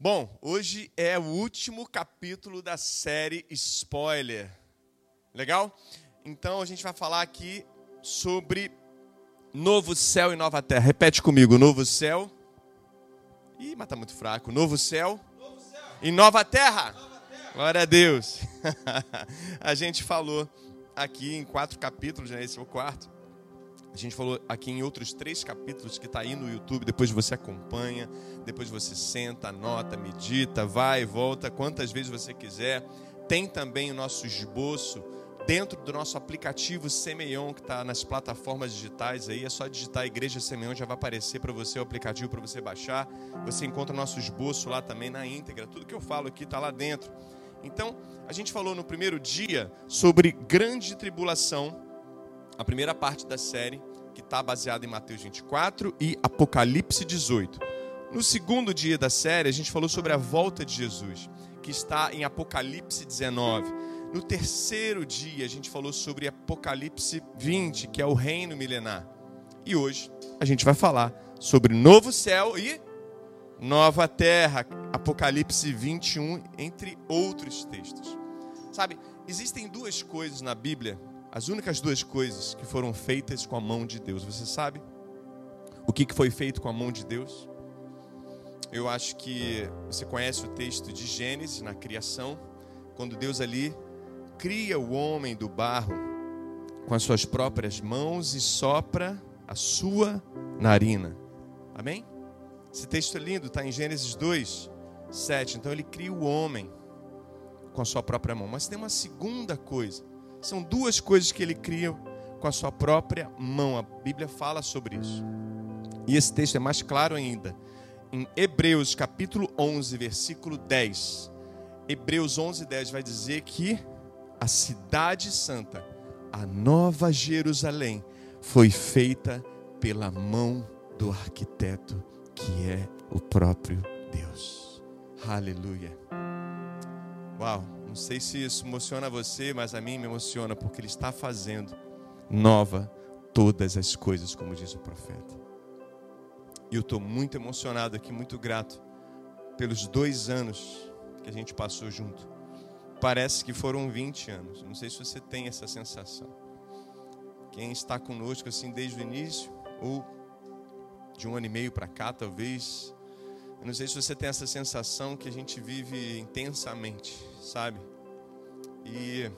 Bom, hoje é o último capítulo da série Spoiler. Legal? Então a gente vai falar aqui sobre novo céu e nova terra. Repete comigo: novo céu. Ih, mas tá muito fraco. Novo céu, novo céu. e nova terra. nova terra. Glória a Deus. a gente falou aqui em quatro capítulos, né? Esse é o quarto a gente falou aqui em outros três capítulos que está aí no YouTube. Depois você acompanha, depois você senta, anota, medita, vai volta quantas vezes você quiser. Tem também o nosso esboço dentro do nosso aplicativo Semeion, que está nas plataformas digitais aí. É só digitar Igreja Semeion, já vai aparecer para você o aplicativo para você baixar. Você encontra o nosso esboço lá também na íntegra. Tudo que eu falo aqui está lá dentro. Então, a gente falou no primeiro dia sobre grande tribulação a primeira parte da série, que está baseada em Mateus 24 e Apocalipse 18. No segundo dia da série, a gente falou sobre a volta de Jesus, que está em Apocalipse 19. No terceiro dia, a gente falou sobre Apocalipse 20, que é o reino milenar. E hoje, a gente vai falar sobre novo céu e nova terra, Apocalipse 21, entre outros textos. Sabe, existem duas coisas na Bíblia as únicas duas coisas que foram feitas com a mão de Deus. Você sabe o que foi feito com a mão de Deus? Eu acho que você conhece o texto de Gênesis, na criação, quando Deus ali cria o homem do barro com as suas próprias mãos e sopra a sua narina. Amém? Esse texto é lindo, está em Gênesis 2, 7. Então ele cria o homem com a sua própria mão. Mas tem uma segunda coisa são duas coisas que ele cria com a sua própria mão. A Bíblia fala sobre isso. E esse texto é mais claro ainda. Em Hebreus capítulo 11, versículo 10. Hebreus 11, 10 vai dizer que a cidade santa, a nova Jerusalém, foi feita pela mão do arquiteto, que é o próprio Deus. Aleluia. Uau. Não sei se isso emociona você, mas a mim me emociona porque Ele está fazendo nova todas as coisas, como diz o profeta. E eu estou muito emocionado aqui, muito grato pelos dois anos que a gente passou junto. Parece que foram 20 anos. Não sei se você tem essa sensação. Quem está conosco assim desde o início, ou de um ano e meio para cá, talvez, eu não sei se você tem essa sensação que a gente vive intensamente, sabe? E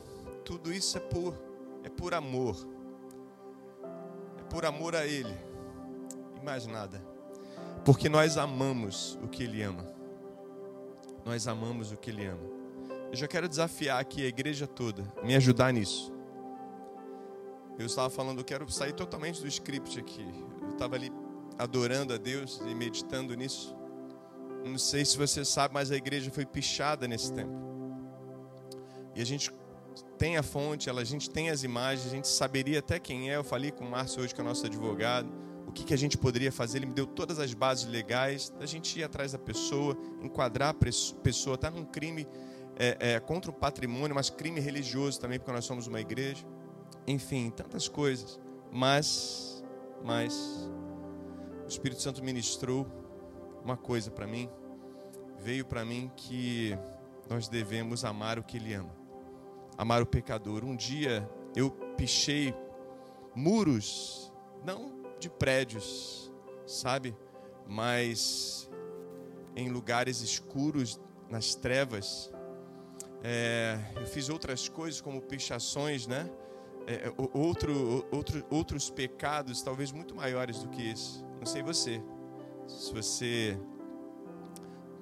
tudo isso é por é por amor. É por amor a ele. E mais nada. Porque nós amamos o que ele ama. Nós amamos o que ele ama. Eu já quero desafiar aqui a igreja toda, me ajudar nisso. Eu estava falando, eu quero sair totalmente do script aqui. Eu estava ali adorando a Deus e meditando nisso. Não sei se você sabe, mas a igreja foi pichada nesse tempo. E a gente tem a fonte, a gente tem as imagens, a gente saberia até quem é. Eu falei com o Márcio hoje, que é nosso advogado, o que, que a gente poderia fazer. Ele me deu todas as bases legais da gente ir atrás da pessoa, enquadrar a pessoa. Está num crime é, é, contra o patrimônio, mas crime religioso também, porque nós somos uma igreja. Enfim, tantas coisas. Mas, mas, o Espírito Santo ministrou uma coisa para mim. Veio para mim que nós devemos amar o que Ele ama, amar o pecador. Um dia eu pichei muros, não de prédios, sabe, mas em lugares escuros, nas trevas. É, eu fiz outras coisas como pichações, né? É, outro, outro, outros pecados, talvez muito maiores do que esse. Não sei você. Se você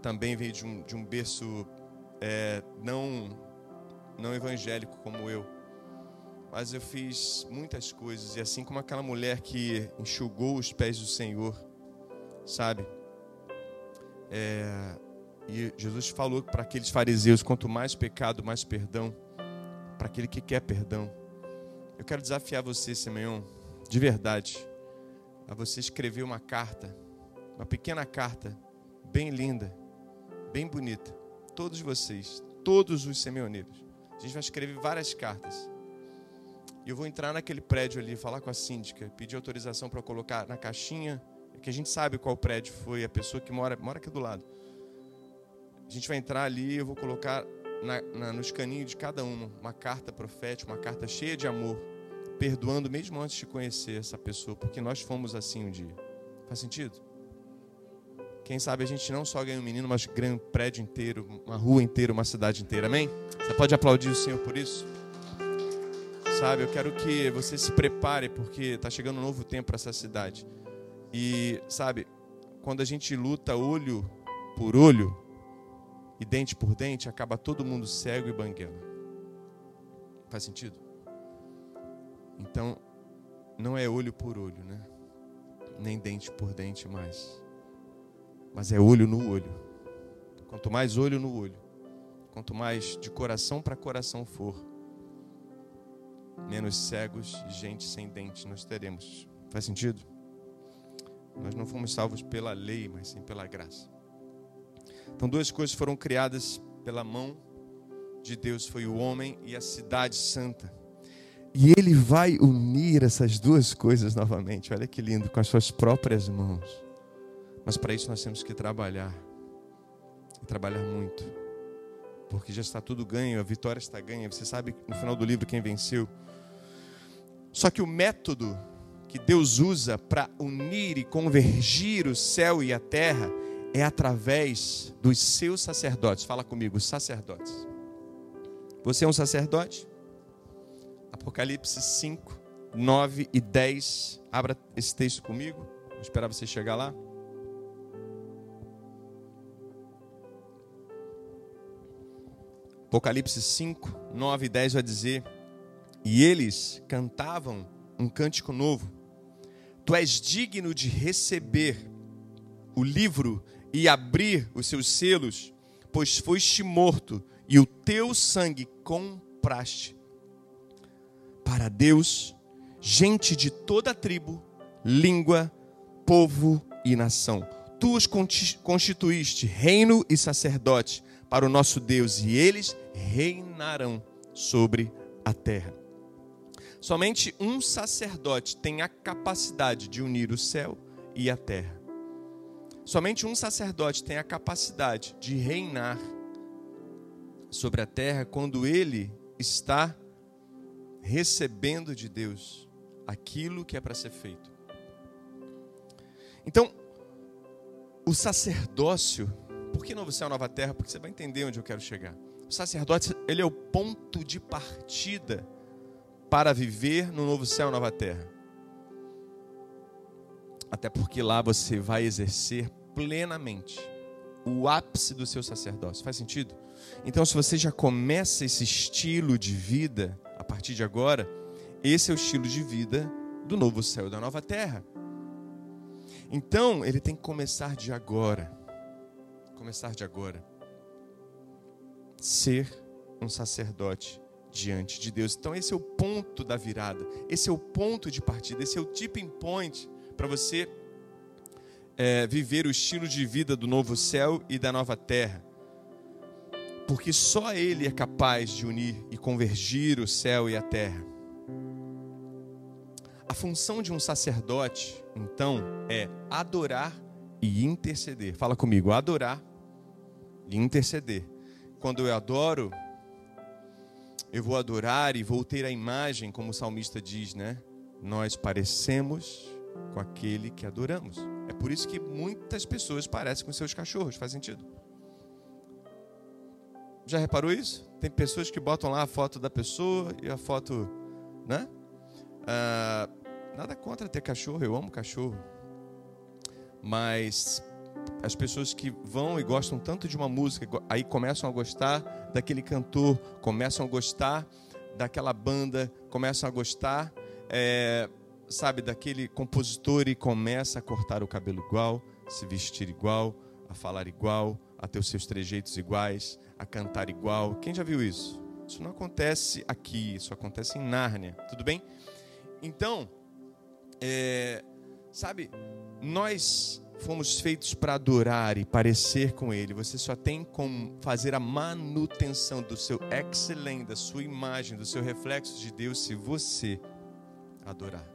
também veio de um, de um berço é, não, não evangélico como eu, mas eu fiz muitas coisas, e assim como aquela mulher que enxugou os pés do Senhor, sabe? É, e Jesus falou para aqueles fariseus: quanto mais pecado, mais perdão, para aquele que quer perdão. Eu quero desafiar você, Simeão, de verdade, a você escrever uma carta uma pequena carta, bem linda, bem bonita. Todos vocês, todos os semioneiros. A gente vai escrever várias cartas. E eu vou entrar naquele prédio ali, falar com a síndica, pedir autorização para colocar na caixinha, que a gente sabe qual prédio foi, a pessoa que mora, mora aqui do lado. a gente vai entrar ali, eu vou colocar na, na, nos caninhos de cada um uma carta profética, uma carta cheia de amor, perdoando mesmo antes de conhecer essa pessoa, porque nós fomos assim um dia. Faz sentido? Quem sabe a gente não só ganha um menino, mas ganha um prédio inteiro, uma rua inteira, uma cidade inteira. Amém? Você pode aplaudir o Senhor por isso? Sabe, eu quero que você se prepare, porque está chegando um novo tempo para essa cidade. E, sabe, quando a gente luta olho por olho e dente por dente, acaba todo mundo cego e banguela. Faz sentido? Então, não é olho por olho, né? Nem dente por dente mais. Mas é olho no olho. Quanto mais olho no olho, quanto mais de coração para coração for, menos cegos e gente sem dente nós teremos. Faz sentido? Nós não fomos salvos pela lei, mas sim pela graça. Então, duas coisas foram criadas pela mão de Deus: foi o homem e a cidade santa. E ele vai unir essas duas coisas novamente. Olha que lindo, com as suas próprias mãos. Mas para isso nós temos que trabalhar. E trabalhar muito. Porque já está tudo ganho, a vitória está ganha. Você sabe no final do livro quem venceu. Só que o método que Deus usa para unir e convergir o céu e a terra é através dos seus sacerdotes. Fala comigo, sacerdotes. Você é um sacerdote? Apocalipse 5, 9 e 10. Abra esse texto comigo. Vou esperar você chegar lá. Apocalipse 5, 9 e 10 vai dizer: E eles cantavam um cântico novo. Tu és digno de receber o livro e abrir os seus selos, pois foste morto e o teu sangue compraste para Deus gente de toda tribo, língua, povo e nação. Tu os constituíste reino e sacerdote para o nosso Deus e eles reinarão sobre a terra. Somente um sacerdote tem a capacidade de unir o céu e a terra. Somente um sacerdote tem a capacidade de reinar sobre a terra quando ele está recebendo de Deus aquilo que é para ser feito. Então, o sacerdócio, por que novo céu, nova terra? Porque você vai entender onde eu quero chegar. O sacerdócio, ele é o ponto de partida para viver no novo céu, nova terra. Até porque lá você vai exercer plenamente o ápice do seu sacerdócio. Faz sentido? Então, se você já começa esse estilo de vida a partir de agora, esse é o estilo de vida do novo céu e da nova terra. Então, ele tem que começar de agora. Começar de agora. Ser um sacerdote diante de Deus. Então, esse é o ponto da virada. Esse é o ponto de partida. Esse é o tipping point para você é, viver o estilo de vida do novo céu e da nova terra. Porque só Ele é capaz de unir e convergir o céu e a terra. A função de um sacerdote, então, é adorar e interceder. Fala comigo, adorar e interceder. Quando eu adoro, eu vou adorar e vou ter a imagem, como o salmista diz, né? Nós parecemos com aquele que adoramos. É por isso que muitas pessoas parecem com seus cachorros, faz sentido. Já reparou isso? Tem pessoas que botam lá a foto da pessoa e a foto, né? Ah, nada contra ter cachorro, eu amo cachorro. Mas as pessoas que vão e gostam tanto de uma música, aí começam a gostar daquele cantor, começam a gostar daquela banda, começam a gostar é, sabe, daquele compositor e começa a cortar o cabelo igual, se vestir igual, a falar igual, a ter os seus trejeitos iguais, a cantar igual. Quem já viu isso? Isso não acontece aqui, isso acontece em Nárnia, tudo bem? Então, é, sabe, nós fomos feitos para adorar e parecer com Ele. Você só tem como fazer a manutenção do seu excelente, da sua imagem, do seu reflexo de Deus, se você adorar.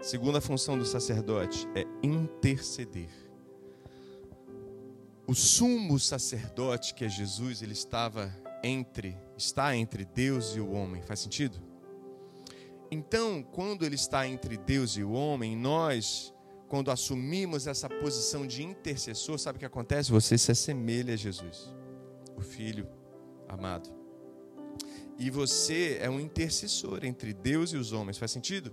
Segunda função do sacerdote é interceder. o sumo sacerdote que é Jesus, ele estava entre, está entre Deus e o homem. Faz sentido? Então, quando ele está entre Deus e o homem, nós, quando assumimos essa posição de intercessor, sabe o que acontece? Você se assemelha a Jesus, o Filho amado. E você é um intercessor entre Deus e os homens. Faz sentido?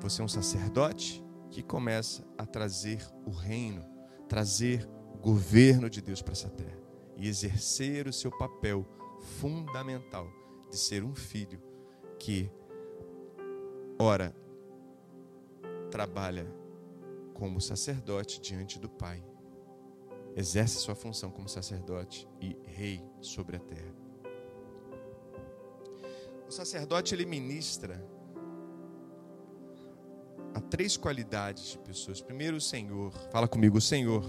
Você é um sacerdote que começa a trazer o reino, trazer o governo de Deus para essa terra e exercer o seu papel fundamental de ser um filho que Ora, trabalha como sacerdote diante do Pai, exerce sua função como sacerdote e rei sobre a terra. O sacerdote ele ministra a três qualidades de pessoas. Primeiro, o Senhor, fala comigo, o Senhor.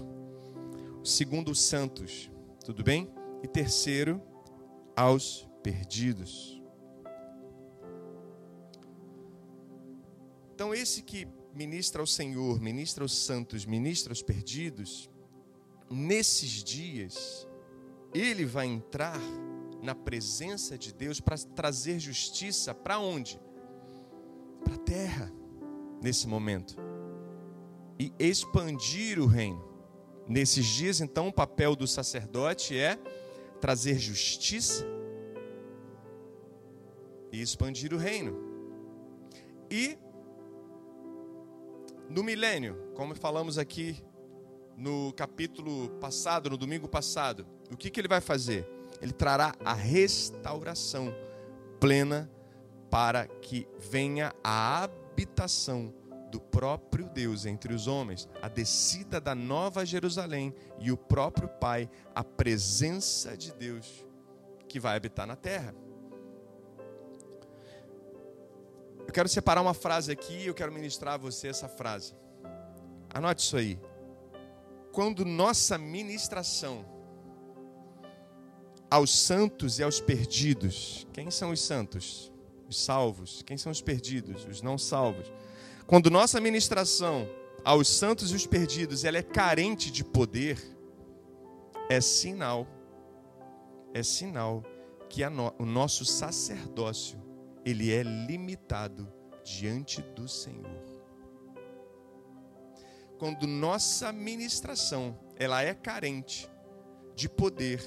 Segundo, os santos, tudo bem? E terceiro, aos perdidos. Então, esse que ministra ao Senhor, ministra aos santos, ministra aos perdidos, nesses dias, ele vai entrar na presença de Deus para trazer justiça para onde? Para a terra, nesse momento, e expandir o reino. Nesses dias, então, o papel do sacerdote é trazer justiça e expandir o reino. E no milênio, como falamos aqui no capítulo passado, no domingo passado, o que, que ele vai fazer? Ele trará a restauração plena para que venha a habitação do próprio Deus entre os homens, a descida da nova Jerusalém e o próprio Pai, a presença de Deus que vai habitar na terra. Eu quero separar uma frase aqui e eu quero ministrar a você essa frase. Anote isso aí. Quando nossa ministração aos santos e aos perdidos, quem são os santos? Os salvos. Quem são os perdidos? Os não salvos. Quando nossa ministração aos santos e os perdidos, ela é carente de poder, é sinal, é sinal que no, o nosso sacerdócio ele é limitado diante do Senhor. Quando nossa ministração ela é carente de poder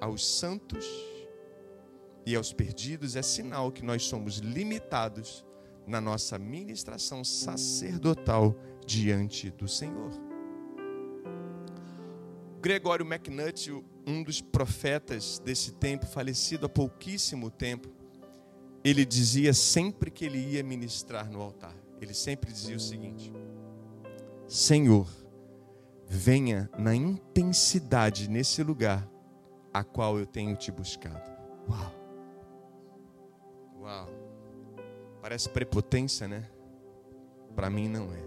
aos santos e aos perdidos, é sinal que nós somos limitados na nossa ministração sacerdotal diante do Senhor. Gregório McNutt, um dos profetas desse tempo, falecido há pouquíssimo tempo, ele dizia sempre que ele ia ministrar no altar, ele sempre dizia o seguinte: Senhor, venha na intensidade nesse lugar a qual eu tenho te buscado. Uau! Uau! Parece prepotência, né? Para mim não é.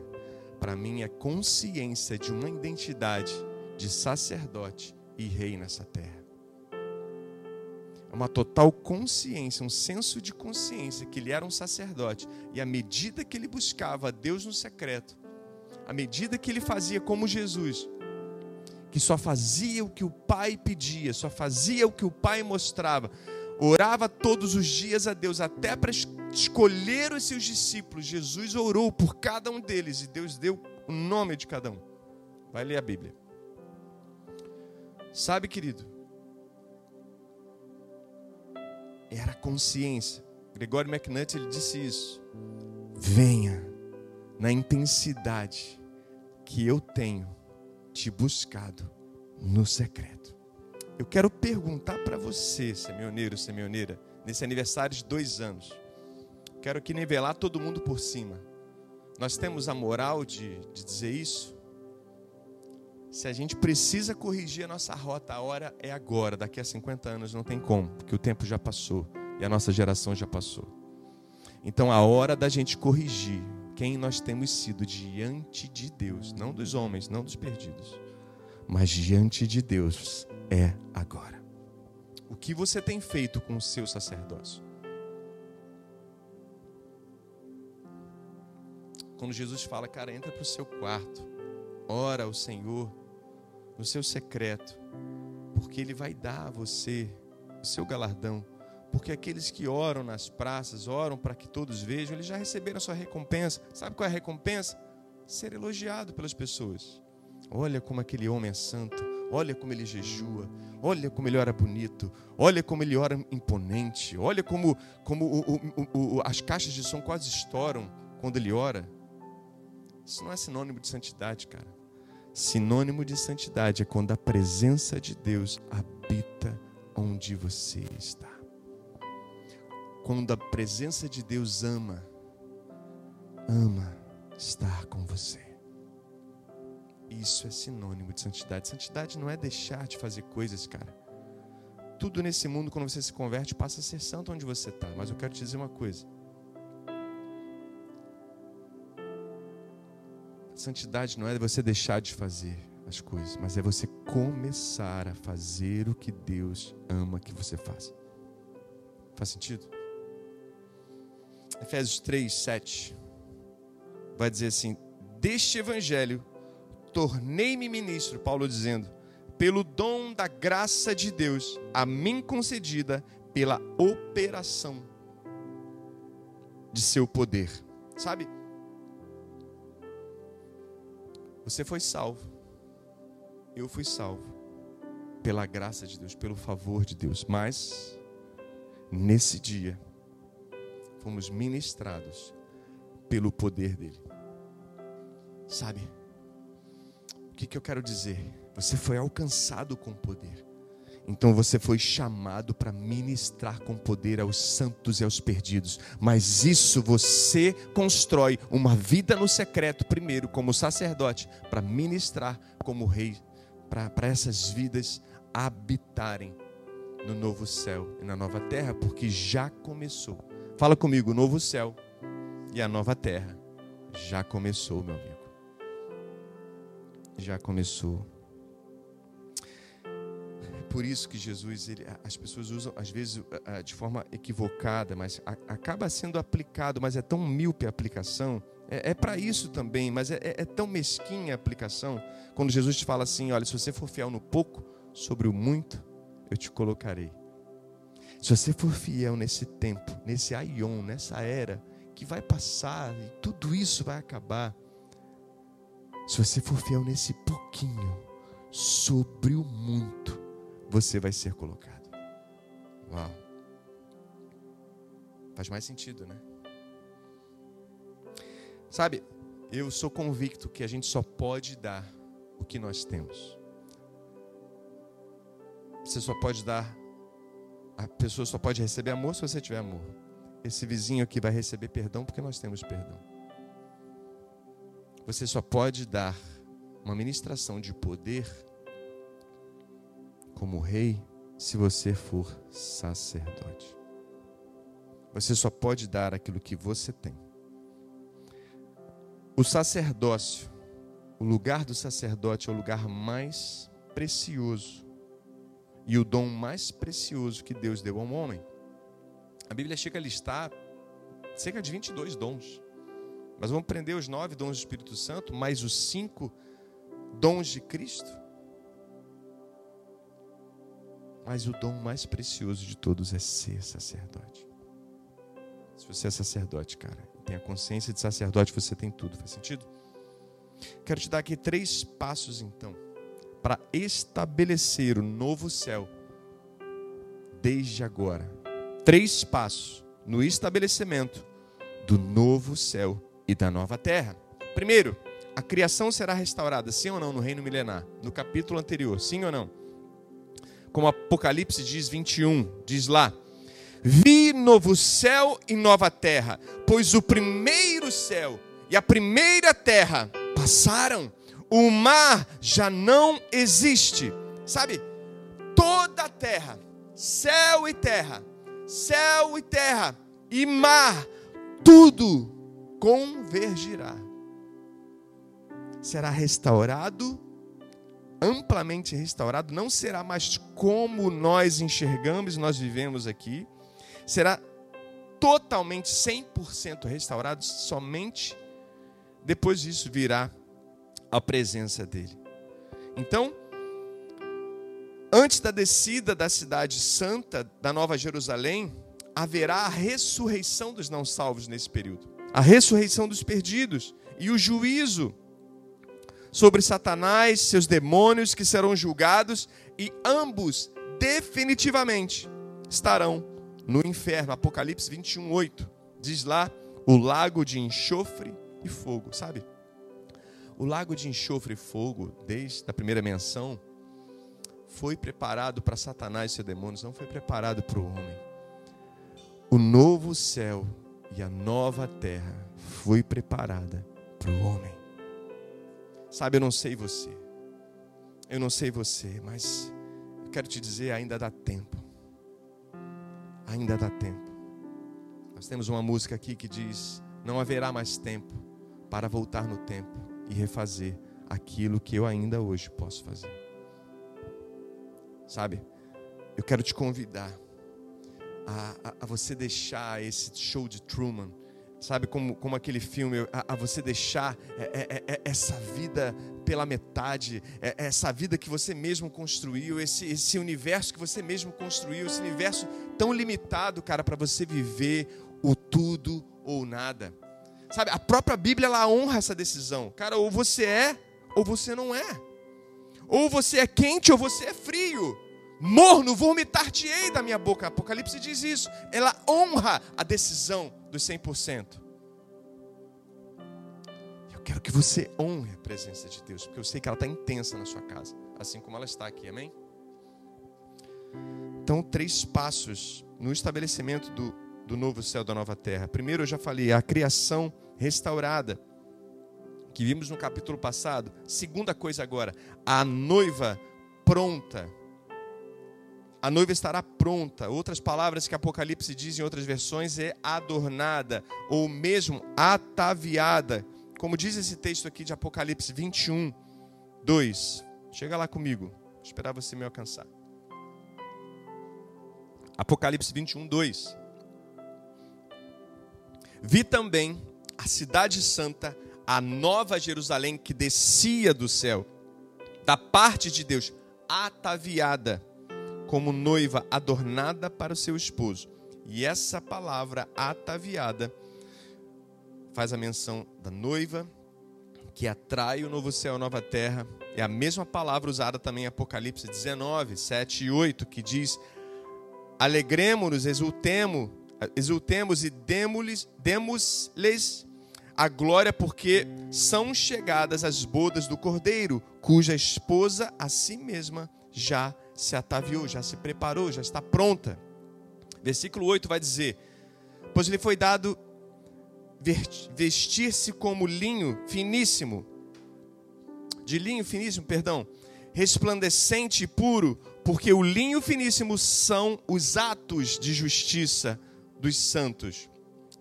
Para mim é consciência de uma identidade de sacerdote e rei nessa terra. É uma total consciência, um senso de consciência que ele era um sacerdote. E à medida que ele buscava Deus no secreto, à medida que ele fazia como Jesus, que só fazia o que o Pai pedia, só fazia o que o Pai mostrava, orava todos os dias a Deus, até para escolher os seus discípulos. Jesus orou por cada um deles e Deus deu o nome de cada um. Vai ler a Bíblia. Sabe, querido, era a consciência. Gregório McNutt ele disse isso. Venha na intensidade que eu tenho te buscado no secreto. Eu quero perguntar para você, semioneiro, semioneira, nesse aniversário de dois anos. Quero aqui nivelar todo mundo por cima. Nós temos a moral de, de dizer isso? Se a gente precisa corrigir a nossa rota, a hora é agora. Daqui a 50 anos não tem como, porque o tempo já passou e a nossa geração já passou. Então a hora da gente corrigir quem nós temos sido diante de Deus, não dos homens, não dos perdidos, mas diante de Deus é agora. O que você tem feito com o seu sacerdócio? Quando Jesus fala, cara, entra para o seu quarto, ora ao Senhor, no seu secreto, porque Ele vai dar a você o seu galardão. Porque aqueles que oram nas praças, oram para que todos vejam, eles já receberam a sua recompensa. Sabe qual é a recompensa? Ser elogiado pelas pessoas. Olha como aquele homem é santo, olha como ele jejua, olha como ele ora bonito, olha como ele ora imponente, olha como, como o, o, o, as caixas de som quase estouram quando ele ora. Isso não é sinônimo de santidade, cara. Sinônimo de santidade é quando a presença de Deus habita onde você está. Quando a presença de Deus ama, ama estar com você. Isso é sinônimo de santidade. Santidade não é deixar de fazer coisas, cara. Tudo nesse mundo, quando você se converte, passa a ser santo onde você está. Mas eu quero te dizer uma coisa. Santidade não é você deixar de fazer as coisas, mas é você começar a fazer o que Deus ama que você faça. Faz sentido? Efésios 3, 7 vai dizer assim: Deste evangelho tornei-me ministro, Paulo dizendo, pelo dom da graça de Deus, a mim concedida pela operação de seu poder. Sabe? Você foi salvo. Eu fui salvo pela graça de Deus, pelo favor de Deus. Mas nesse dia fomos ministrados pelo poder dele. Sabe? que, que eu quero dizer? Você foi alcançado com poder. Então você foi chamado para ministrar com poder aos santos e aos perdidos. Mas isso você constrói uma vida no secreto, primeiro, como sacerdote, para ministrar como rei, para essas vidas habitarem no novo céu e na nova terra, porque já começou. Fala comigo, o novo céu e a nova terra já começou, meu amigo já começou. Por isso que Jesus, ele, as pessoas usam às vezes de forma equivocada, mas acaba sendo aplicado, mas é tão míope a aplicação. É, é para isso também, mas é, é, é tão mesquinha a aplicação. Quando Jesus te fala assim: olha, se você for fiel no pouco, sobre o muito eu te colocarei. Se você for fiel nesse tempo, nesse aion, nessa era, que vai passar e tudo isso vai acabar. Se você for fiel nesse pouquinho, sobre o muito, você vai ser colocado. Uau. Faz mais sentido, né? Sabe, eu sou convicto que a gente só pode dar o que nós temos. Você só pode dar, a pessoa só pode receber amor se você tiver amor. Esse vizinho aqui vai receber perdão porque nós temos perdão. Você só pode dar uma ministração de poder como rei se você for sacerdote. Você só pode dar aquilo que você tem. O sacerdócio, o lugar do sacerdote é o lugar mais precioso e o dom mais precioso que Deus deu ao homem. A Bíblia chega a listar cerca de 22 dons. Mas vamos aprender os nove dons do Espírito Santo, mais os cinco dons de Cristo. Mas o dom mais precioso de todos é ser sacerdote. Se você é sacerdote, cara, tem a consciência de sacerdote, você tem tudo. Faz sentido? Quero te dar aqui três passos, então, para estabelecer o novo céu desde agora. Três passos no estabelecimento do novo céu e da nova terra. Primeiro, a criação será restaurada, sim ou não, no reino milenar? No capítulo anterior, sim ou não? Como Apocalipse diz 21, diz lá: Vi novo céu e nova terra, pois o primeiro céu e a primeira terra passaram, o mar já não existe. Sabe? Toda a terra, céu e terra, céu e terra e mar, tudo convergirá. Será restaurado, amplamente restaurado, não será mais como nós enxergamos e nós vivemos aqui. Será totalmente 100% restaurado, somente depois disso virá a presença dele. Então, Antes da descida da cidade santa, da Nova Jerusalém, haverá a ressurreição dos não salvos nesse período. A ressurreição dos perdidos e o juízo sobre Satanás, seus demônios que serão julgados e ambos definitivamente estarão no inferno. Apocalipse 21, 8. Diz lá o lago de enxofre e fogo, sabe? O lago de enxofre e fogo, desde a primeira menção, foi preparado para Satanás e seus demônios, não foi preparado para o homem. O novo céu e a nova terra foi preparada para o homem. Sabe, eu não sei você. Eu não sei você, mas eu quero te dizer, ainda dá tempo. Ainda dá tempo. Nós temos uma música aqui que diz: Não haverá mais tempo para voltar no tempo e refazer aquilo que eu ainda hoje posso fazer. Sabe, eu quero te convidar a, a, a você deixar esse show de Truman sabe, como, como aquele filme, a, a você deixar é, é, é, essa vida pela metade, é, é, essa vida que você mesmo construiu, esse, esse universo que você mesmo construiu, esse universo tão limitado, cara, para você viver o tudo ou nada. Sabe, a própria Bíblia ela honra essa decisão. Cara, ou você é ou você não é. Ou você é quente ou você é frio. Morno, vomitar-te-ei da minha boca. Apocalipse diz isso. Ela honra a decisão dos 100%. Eu quero que você honre a presença de Deus, porque eu sei que ela está intensa na sua casa, assim como ela está aqui, amém? Então, três passos no estabelecimento do, do novo céu, da nova terra. Primeiro, eu já falei, a criação restaurada, que vimos no capítulo passado. Segunda coisa agora, a noiva pronta a noiva estará pronta. Outras palavras que Apocalipse diz em outras versões é adornada, ou mesmo ataviada. Como diz esse texto aqui de Apocalipse 21, 2. Chega lá comigo, Vou esperar você me alcançar. Apocalipse 21, 2. Vi também a cidade santa, a nova Jerusalém que descia do céu, da parte de Deus, ataviada como noiva adornada para o seu esposo. E essa palavra ataviada faz a menção da noiva que atrai o novo céu e a nova terra. É a mesma palavra usada também em Apocalipse 19, 7 e 8, que diz: Alegremos-nos, exultemos, exultemos e demos-lhes a glória, porque são chegadas as bodas do Cordeiro, cuja esposa a si mesma já se ataviou, já se preparou, já está pronta. Versículo 8 vai dizer: Pois lhe foi dado vestir-se como linho finíssimo, de linho finíssimo, perdão, resplandecente e puro, porque o linho finíssimo são os atos de justiça dos santos.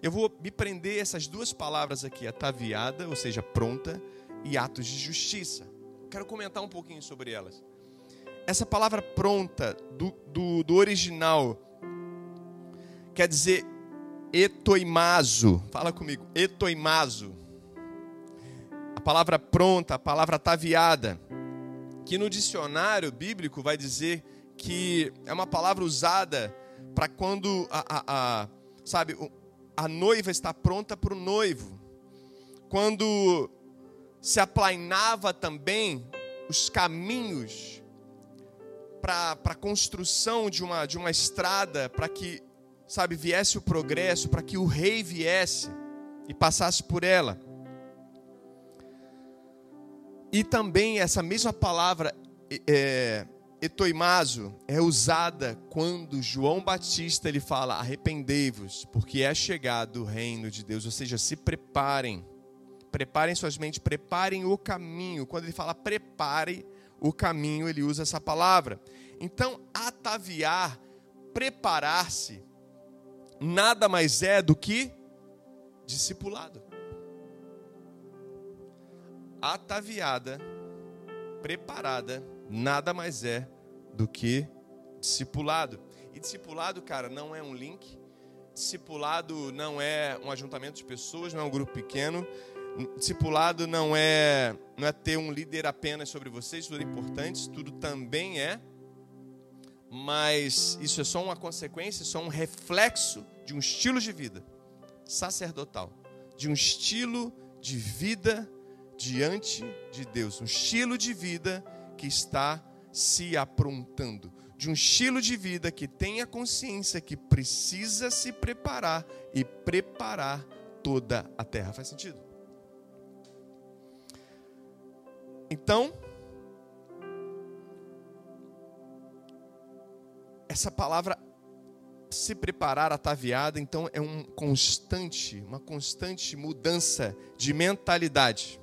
Eu vou me prender essas duas palavras aqui, ataviada, ou seja, pronta, e atos de justiça. Quero comentar um pouquinho sobre elas essa palavra pronta do, do, do original quer dizer etoimazo. Fala comigo, etoimazo. A palavra pronta, a palavra ataviada, que no dicionário bíblico vai dizer que é uma palavra usada para quando a, a, a, sabe, a noiva está pronta para o noivo. Quando se aplainava também os caminhos para a construção de uma, de uma estrada, para que, sabe, viesse o progresso, para que o rei viesse e passasse por ela. E também essa mesma palavra, é, etoimazo, é usada quando João Batista ele fala: arrependei-vos, porque é chegado o reino de Deus. Ou seja, se preparem, preparem suas mentes, preparem o caminho. Quando ele fala prepare, o caminho, ele usa essa palavra. Então, ataviar, preparar-se, nada mais é do que discipulado. Ataviada, preparada, nada mais é do que discipulado. E discipulado, cara, não é um link. Discipulado não é um ajuntamento de pessoas, não é um grupo pequeno. Discipulado não é, não é ter um líder apenas sobre vocês, tudo é importante, tudo também é mas isso é só uma consequência, só um reflexo de um estilo de vida sacerdotal, de um estilo de vida diante de Deus, um estilo de vida que está se aprontando, de um estilo de vida que tem a consciência que precisa se preparar e preparar toda a terra. Faz sentido? Então, essa palavra se preparar ataviada, então é um constante, uma constante mudança de mentalidade.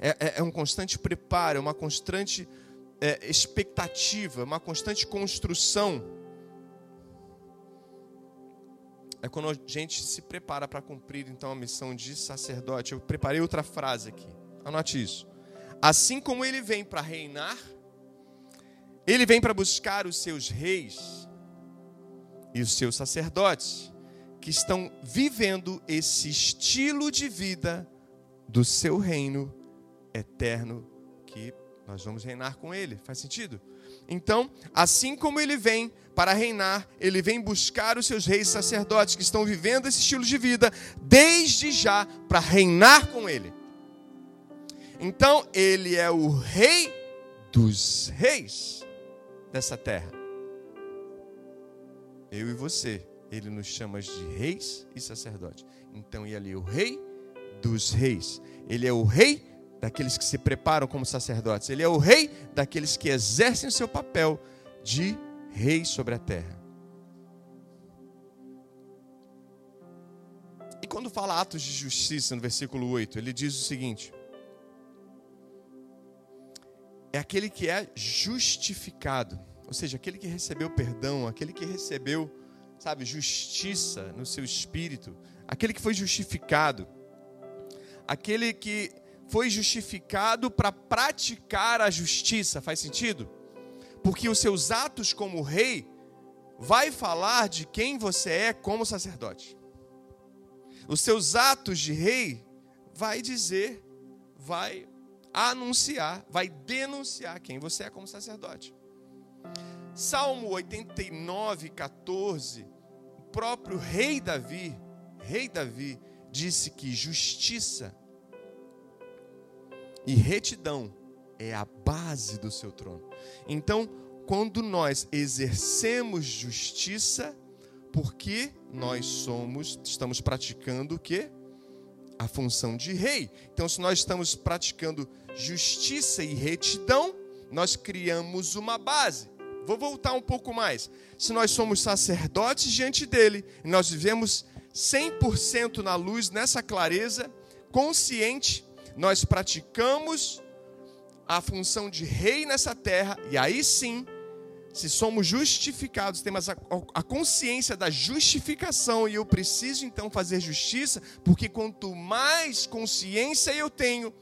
É, é, é um constante preparo, é uma constante é, expectativa, uma constante construção. É quando a gente se prepara para cumprir então a missão de sacerdote. Eu preparei outra frase aqui. Anote isso. Assim como ele vem para reinar, ele vem para buscar os seus reis e os seus sacerdotes que estão vivendo esse estilo de vida do seu reino eterno que nós vamos reinar com ele. Faz sentido? Então, assim como ele vem para reinar, ele vem buscar os seus reis e sacerdotes que estão vivendo esse estilo de vida desde já para reinar com ele. Então, ele é o rei dos reis dessa terra. Eu e você, ele nos chama de reis e sacerdotes. Então, ele é o rei dos reis. Ele é o rei daqueles que se preparam como sacerdotes. Ele é o rei daqueles que exercem o seu papel de rei sobre a terra. E quando fala atos de justiça, no versículo 8, ele diz o seguinte: é aquele que é justificado, ou seja, aquele que recebeu perdão, aquele que recebeu, sabe, justiça no seu espírito, aquele que foi justificado, aquele que foi justificado para praticar a justiça, faz sentido? Porque os seus atos como rei vai falar de quem você é como sacerdote. Os seus atos de rei vai dizer, vai anunciar, vai denunciar quem você é como sacerdote. Salmo 89, 14, o próprio rei Davi, rei Davi, disse que justiça e retidão é a base do seu trono. Então, quando nós exercemos justiça, porque nós somos, estamos praticando o quê? A função de rei. Então, se nós estamos praticando justiça e retidão, nós criamos uma base. Vou voltar um pouco mais. Se nós somos sacerdotes diante dele, nós vivemos 100% na luz, nessa clareza, consciente, nós praticamos a função de rei nessa terra, e aí sim, se somos justificados, temos a, a, consciência da justificação, e eu preciso então fazer justiça, porque quanto mais consciência eu tenho,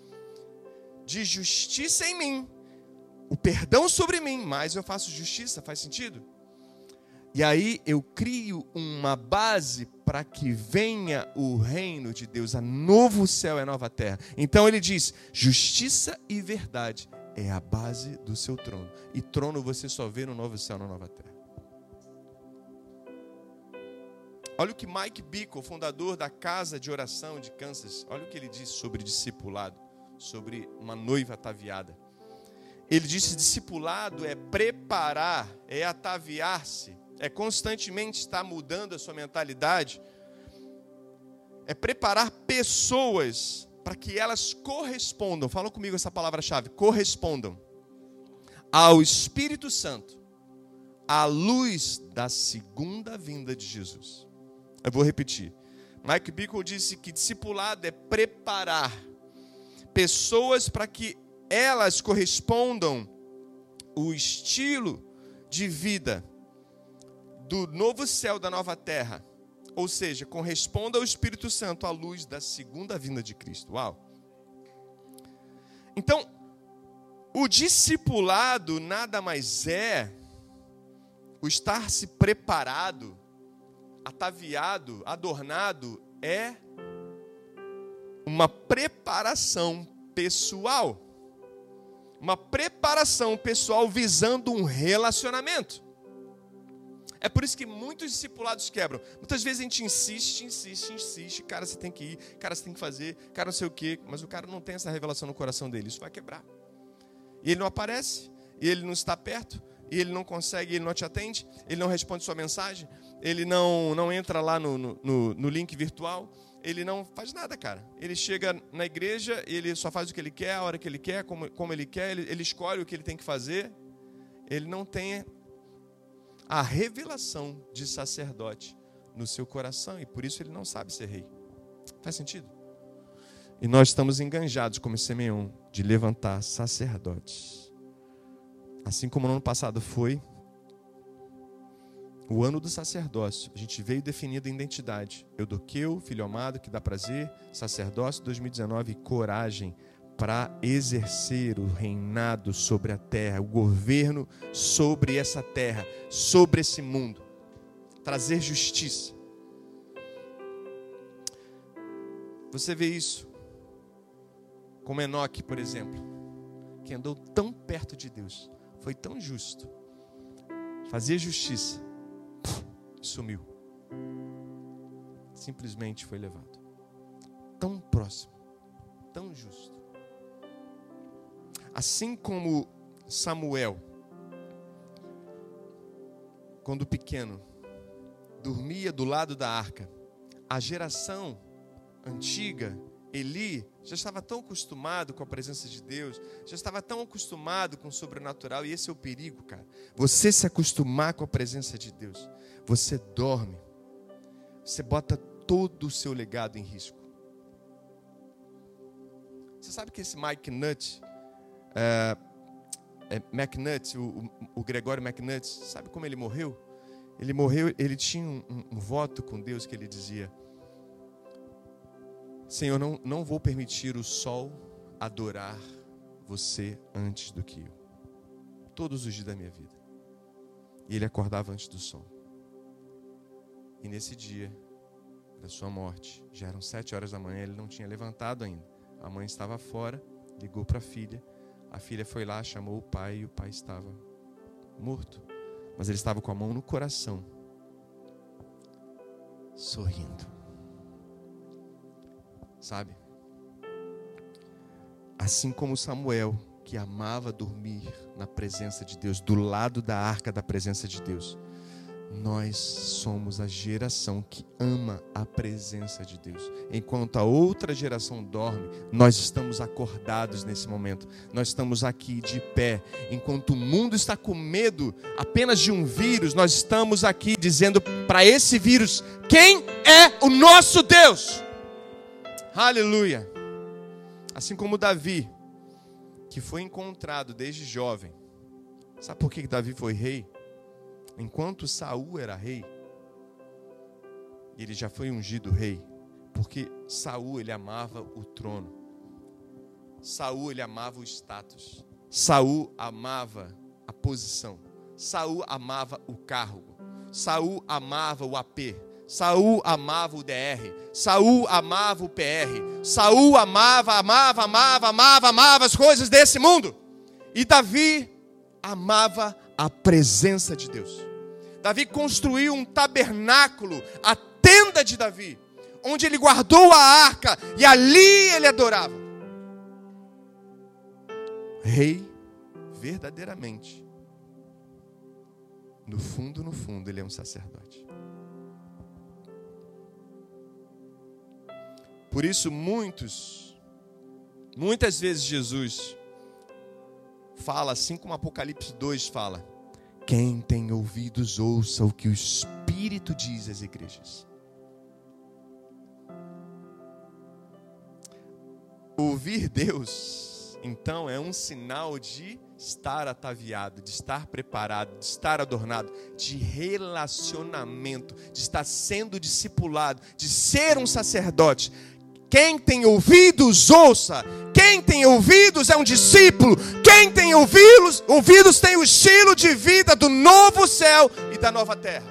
de justiça em mim, o perdão sobre mim, mais eu faço justiça, faz sentido? E aí eu crio uma base para que venha o reino de Deus, a novo céu e a nova terra. Então ele diz: justiça e verdade é a base do seu trono. E trono você só vê no novo céu e na nova terra. Olha o que Mike Bickle, fundador da Casa de Oração de Kansas, olha o que ele disse sobre discipulado sobre uma noiva ataviada. Ele disse: discipulado é preparar, é ataviar-se, é constantemente estar mudando a sua mentalidade, é preparar pessoas para que elas correspondam. Fala comigo essa palavra-chave: correspondam ao Espírito Santo, à luz da segunda vinda de Jesus. Eu vou repetir. Mike Bickle disse que discipulado é preparar pessoas para que elas correspondam o estilo de vida do novo céu, da nova terra. Ou seja, corresponda ao Espírito Santo à luz da segunda vinda de Cristo. Uau! Então, o discipulado nada mais é o estar se preparado, ataviado, adornado, é uma preparação pessoal. uma preparação pessoal visando um relacionamento. É por isso que muitos discipulados quebram. Muitas vezes a gente insiste, insiste, insiste. Cara, você tem que ir, cara, você tem que fazer, cara, não sei o quê. Mas o cara não tem essa revelação no coração dele. Isso vai quebrar. E ele não aparece, e ele não está perto, e ele não consegue, ele não te atende, ele não responde sua mensagem, ele não, não entra lá no, no, no link virtual, ele não faz nada, cara. Ele chega na igreja, ele só faz o que ele quer, a hora que ele quer, como, como ele quer, ele, ele escolhe o que ele tem que fazer. Ele não tem a revelação de sacerdote no seu coração e por isso ele não sabe ser rei. Faz sentido? E nós estamos enganjados, como Simeão, de levantar sacerdotes. Assim como no ano passado foi o ano do sacerdócio. A gente veio definindo a identidade. Eudoqueu, filho amado, que dá prazer, sacerdócio 2019, coragem para exercer o reinado sobre a terra, o governo sobre essa terra, sobre esse mundo, trazer justiça. Você vê isso como Enoque, por exemplo, que andou tão perto de Deus, foi tão justo, fazia justiça, sumiu. Simplesmente foi levado. Tão próximo, tão justo. Assim como Samuel, quando pequeno, dormia do lado da arca, a geração antiga, Eli, já estava tão acostumado com a presença de Deus, já estava tão acostumado com o sobrenatural, e esse é o perigo, cara. Você se acostumar com a presença de Deus, você dorme, você bota todo o seu legado em risco. Você sabe que esse Mike Nutt, é, é, McNutt, o, o, Gregório McNutt, sabe como ele morreu? Ele morreu, ele tinha um, um, um voto com Deus que ele dizia: Senhor, não, não vou permitir o sol adorar você antes do que eu, todos os dias da minha vida. E ele acordava antes do sol. E nesse dia da sua morte, já eram sete horas da manhã, ele não tinha levantado ainda. A mãe estava fora, ligou para a filha a filha foi lá, chamou o pai e o pai estava morto. Mas ele estava com a mão no coração, sorrindo. Sabe? Assim como Samuel, que amava dormir na presença de Deus, do lado da arca da presença de Deus nós somos a geração que ama a presença de Deus. Enquanto a outra geração dorme, nós estamos acordados nesse momento. Nós estamos aqui de pé. Enquanto o mundo está com medo apenas de um vírus, nós estamos aqui dizendo para esse vírus: quem é o nosso Deus? Aleluia. Assim como Davi, que foi encontrado desde jovem. Sabe por que Davi foi rei? enquanto Saul era rei, ele já foi ungido rei, porque Saul ele amava o trono. Saul ele amava o status. Saul amava a posição. Saul amava o cargo. Saul amava o AP. Saul amava o DR. Saul amava o PR. Saul amava, amava, amava, amava, amava as coisas desse mundo. E Davi amava a presença de Deus. Davi construiu um tabernáculo, a tenda de Davi, onde ele guardou a arca e ali ele adorava. Rei, verdadeiramente, no fundo, no fundo, ele é um sacerdote. Por isso, muitos, muitas vezes Jesus fala, assim como Apocalipse 2 fala, quem tem ouvidos, ouça o que o Espírito diz às igrejas. Ouvir Deus, então, é um sinal de estar ataviado, de estar preparado, de estar adornado, de relacionamento, de estar sendo discipulado, de ser um sacerdote. Quem tem ouvidos, ouça. Quem tem ouvidos é um discípulo. Quem tem ouvidos, ouvidos tem o estilo de vida do novo céu e da nova terra.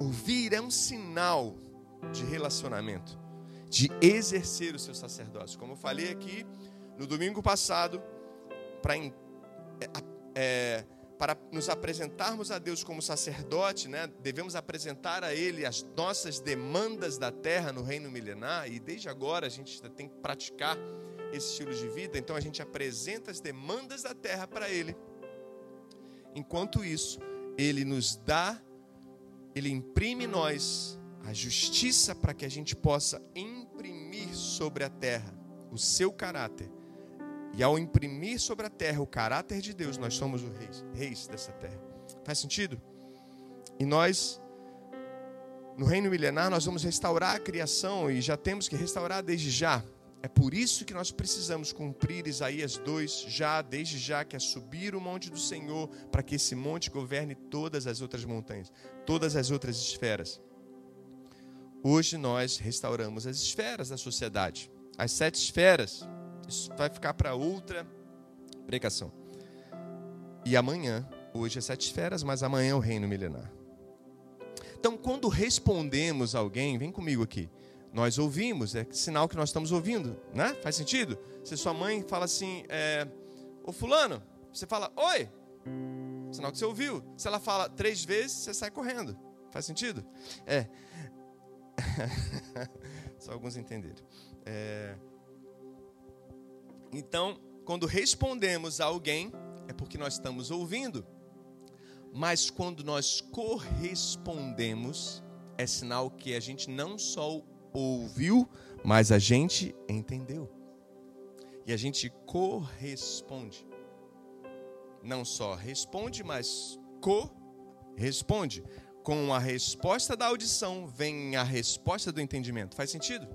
Ouvir é um sinal de relacionamento, de exercer o seu sacerdócio. Como eu falei aqui no domingo passado, para é, é, para nos apresentarmos a Deus como sacerdote, né, devemos apresentar a Ele as nossas demandas da terra no reino milenar, e desde agora a gente tem que praticar esse estilo de vida, então a gente apresenta as demandas da terra para Ele. Enquanto isso, Ele nos dá, Ele imprime em nós a justiça para que a gente possa imprimir sobre a terra o seu caráter e ao imprimir sobre a terra o caráter de Deus, nós somos os reis, reis dessa terra. Faz sentido? E nós, no reino milenar, nós vamos restaurar a criação e já temos que restaurar desde já. É por isso que nós precisamos cumprir Isaías 2 já, desde já, que é subir o monte do Senhor, para que esse monte governe todas as outras montanhas, todas as outras esferas. Hoje nós restauramos as esferas da sociedade, as sete esferas. Isso vai ficar para outra pregação. E amanhã, hoje é sete esferas, mas amanhã é o reino milenar. Então, quando respondemos alguém, vem comigo aqui. Nós ouvimos, é sinal que nós estamos ouvindo, né? Faz sentido? Se sua mãe fala assim, é, ô fulano, você fala, oi, sinal que você ouviu. Se ela fala três vezes, você sai correndo. Faz sentido? É. Só alguns entenderam. É... Então, quando respondemos a alguém, é porque nós estamos ouvindo. Mas quando nós correspondemos, é sinal que a gente não só ouviu, mas a gente entendeu. E a gente corresponde. Não só responde, mas corresponde. Com a resposta da audição vem a resposta do entendimento. Faz sentido?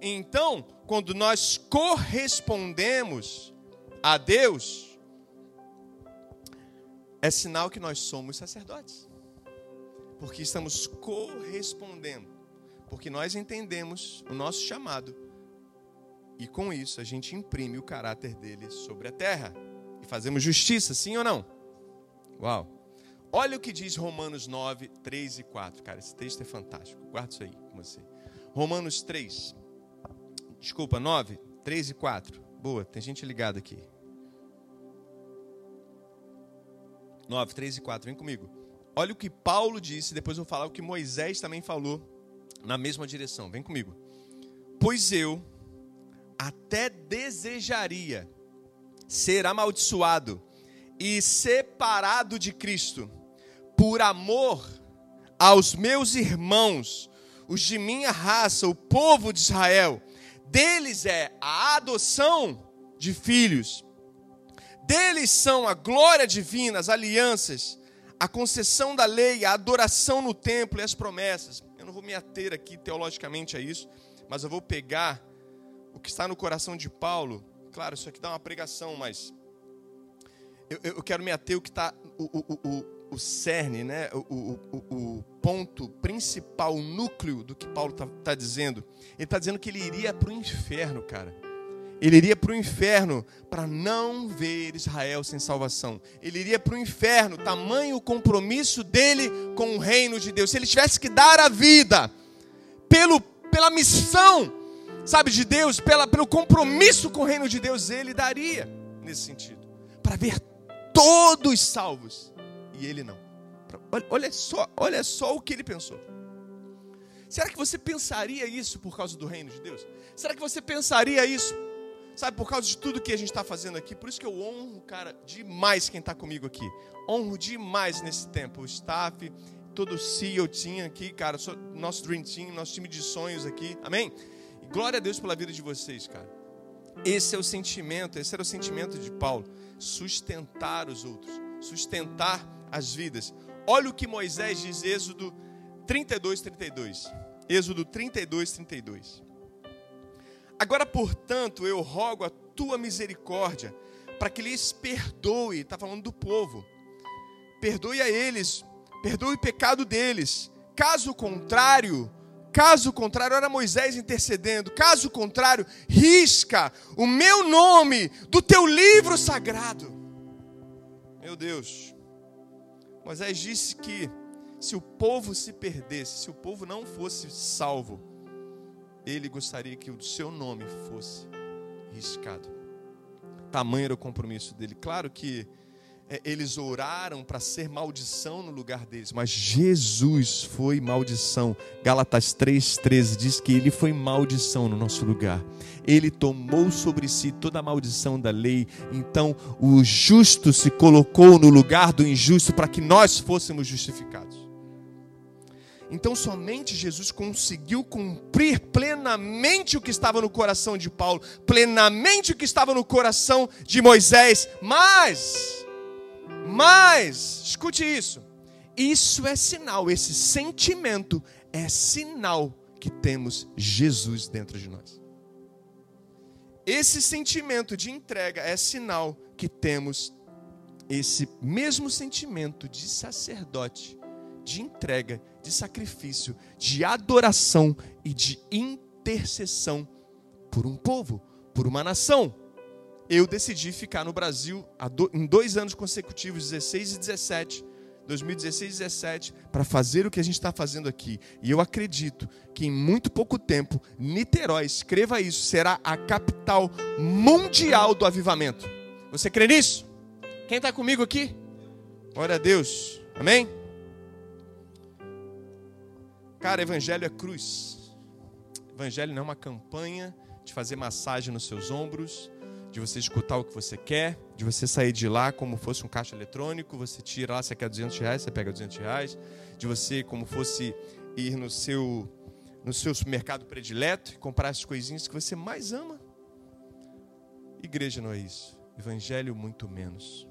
Então, quando nós correspondemos a Deus, é sinal que nós somos sacerdotes. Porque estamos correspondendo. Porque nós entendemos o nosso chamado. E com isso a gente imprime o caráter dele sobre a terra. E fazemos justiça, sim ou não? Uau! Olha o que diz Romanos 9, 3 e 4. Cara, esse texto é fantástico. Guarda isso aí com você. Romanos 3, Desculpa, 9, 3 e 4. Boa, tem gente ligada aqui. 9, 3 e 4, vem comigo. Olha o que Paulo disse, depois eu vou falar o que Moisés também falou na mesma direção. Vem comigo. Pois eu até desejaria ser amaldiçoado e separado de Cristo, por amor aos meus irmãos, os de minha raça, o povo de Israel deles é a adoção de filhos, deles são a glória divina, as alianças, a concessão da lei, a adoração no templo e as promessas. Eu não vou me ater aqui teologicamente a isso, mas eu vou pegar o que está no coração de Paulo. Claro, isso aqui dá uma pregação, mas eu, eu quero me ater o que está o, o, o, o cerne, né? o, o, o ponto principal, o núcleo do que Paulo está tá dizendo. Ele está dizendo que ele iria para o inferno, cara. Ele iria para o inferno para não ver Israel sem salvação. Ele iria para o inferno, tamanho o compromisso dele com o reino de Deus. Se ele tivesse que dar a vida pelo, pela missão, sabe, de Deus, pela, pelo compromisso com o reino de Deus, ele daria nesse sentido. Para ver todos salvos e ele não. Olha só, olha só o que ele pensou. Será que você pensaria isso por causa do reino de Deus? Será que você pensaria isso, sabe, por causa de tudo que a gente está fazendo aqui? Por isso que eu honro, cara, demais quem está comigo aqui. Honro demais nesse tempo. O staff, todo o CEO tinha aqui, cara, nosso Dream Team, nosso time de sonhos aqui. Amém? E glória a Deus pela vida de vocês, cara. Esse é o sentimento, esse era o sentimento de Paulo. Sustentar os outros, sustentar as vidas. Olha o que Moisés diz, Êxodo 32, 32. Êxodo 32, 32. Agora, portanto, eu rogo a tua misericórdia para que lhes perdoe, está falando do povo, perdoe a eles, perdoe o pecado deles. Caso contrário, caso contrário, era Moisés intercedendo, caso contrário, risca o meu nome do teu livro sagrado. Meu Deus. Moisés disse que se o povo se perdesse, se o povo não fosse salvo, ele gostaria que o seu nome fosse riscado. Tamanho era o compromisso dele. Claro que eles oraram para ser maldição no lugar deles, mas Jesus foi maldição. Gálatas 3,13 diz que ele foi maldição no nosso lugar. Ele tomou sobre si toda a maldição da lei. Então o justo se colocou no lugar do injusto para que nós fôssemos justificados. Então somente Jesus conseguiu cumprir plenamente o que estava no coração de Paulo, plenamente o que estava no coração de Moisés, mas mas, escute isso. Isso é sinal, esse sentimento é sinal que temos Jesus dentro de nós. Esse sentimento de entrega é sinal que temos esse mesmo sentimento de sacerdote, de entrega, de sacrifício, de adoração e de intercessão por um povo, por uma nação eu decidi ficar no Brasil em dois anos consecutivos, 16 e 17, 2016 e 17, para fazer o que a gente está fazendo aqui. E eu acredito que em muito pouco tempo, Niterói, escreva isso, será a capital mundial do avivamento. Você crê nisso? Quem está comigo aqui? Glória a Deus. Amém? Cara, evangelho é cruz. Evangelho não é uma campanha de fazer massagem nos seus ombros de você escutar o que você quer, de você sair de lá como fosse um caixa eletrônico, você tira lá, você quer 200 reais, você pega 200 reais, de você como fosse ir no seu, no seu supermercado predileto e comprar as coisinhas que você mais ama. Igreja não é isso. Evangelho, muito menos.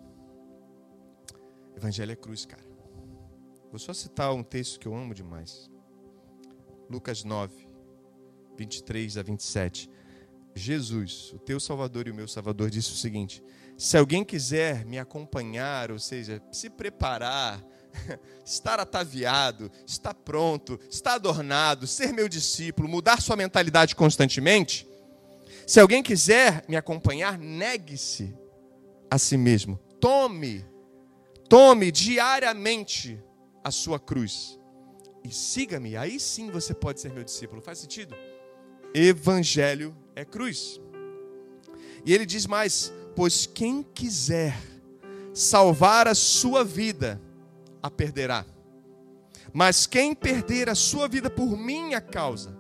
Evangelho é cruz, cara. Vou só citar um texto que eu amo demais. Lucas 9, 23 a 27. Jesus, o teu Salvador e o meu Salvador, disse o seguinte: se alguém quiser me acompanhar, ou seja, se preparar, estar ataviado, estar pronto, estar adornado, ser meu discípulo, mudar sua mentalidade constantemente, se alguém quiser me acompanhar, negue-se a si mesmo. Tome, tome diariamente a sua cruz e siga-me. Aí sim você pode ser meu discípulo. Faz sentido? Evangelho é cruz. E ele diz mais: Pois quem quiser salvar a sua vida, a perderá. Mas quem perder a sua vida por minha causa,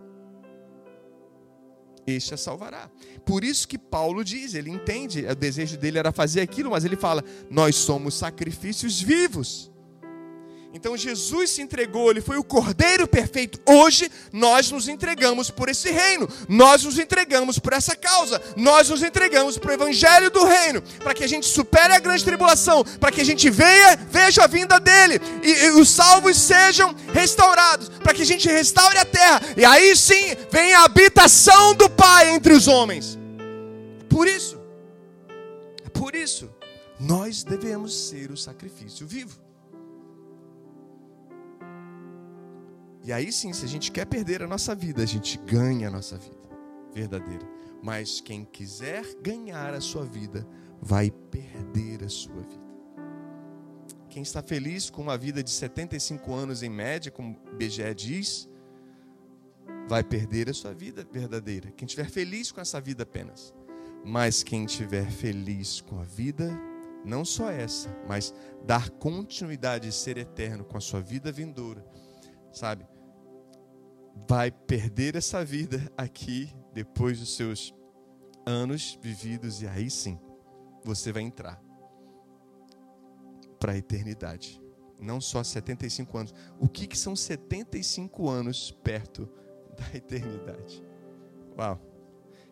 este a salvará. Por isso que Paulo diz, ele entende, o desejo dele era fazer aquilo, mas ele fala: Nós somos sacrifícios vivos. Então Jesus se entregou, ele foi o cordeiro perfeito. Hoje nós nos entregamos por esse reino, nós nos entregamos por essa causa, nós nos entregamos para o evangelho do reino, para que a gente supere a grande tribulação, para que a gente venha, veja a vinda dele e, e os salvos sejam restaurados, para que a gente restaure a terra e aí sim vem a habitação do Pai entre os homens. Por isso, por isso, nós devemos ser o sacrifício vivo. E aí sim, se a gente quer perder a nossa vida, a gente ganha a nossa vida verdadeira. Mas quem quiser ganhar a sua vida, vai perder a sua vida. Quem está feliz com uma vida de 75 anos em média, como BGE diz, vai perder a sua vida verdadeira. Quem estiver feliz com essa vida apenas. Mas quem estiver feliz com a vida, não só essa, mas dar continuidade e ser eterno com a sua vida vindoura, sabe? Vai perder essa vida aqui, depois dos seus anos vividos, e aí sim, você vai entrar para a eternidade. Não só 75 anos. O que, que são 75 anos perto da eternidade? Uau!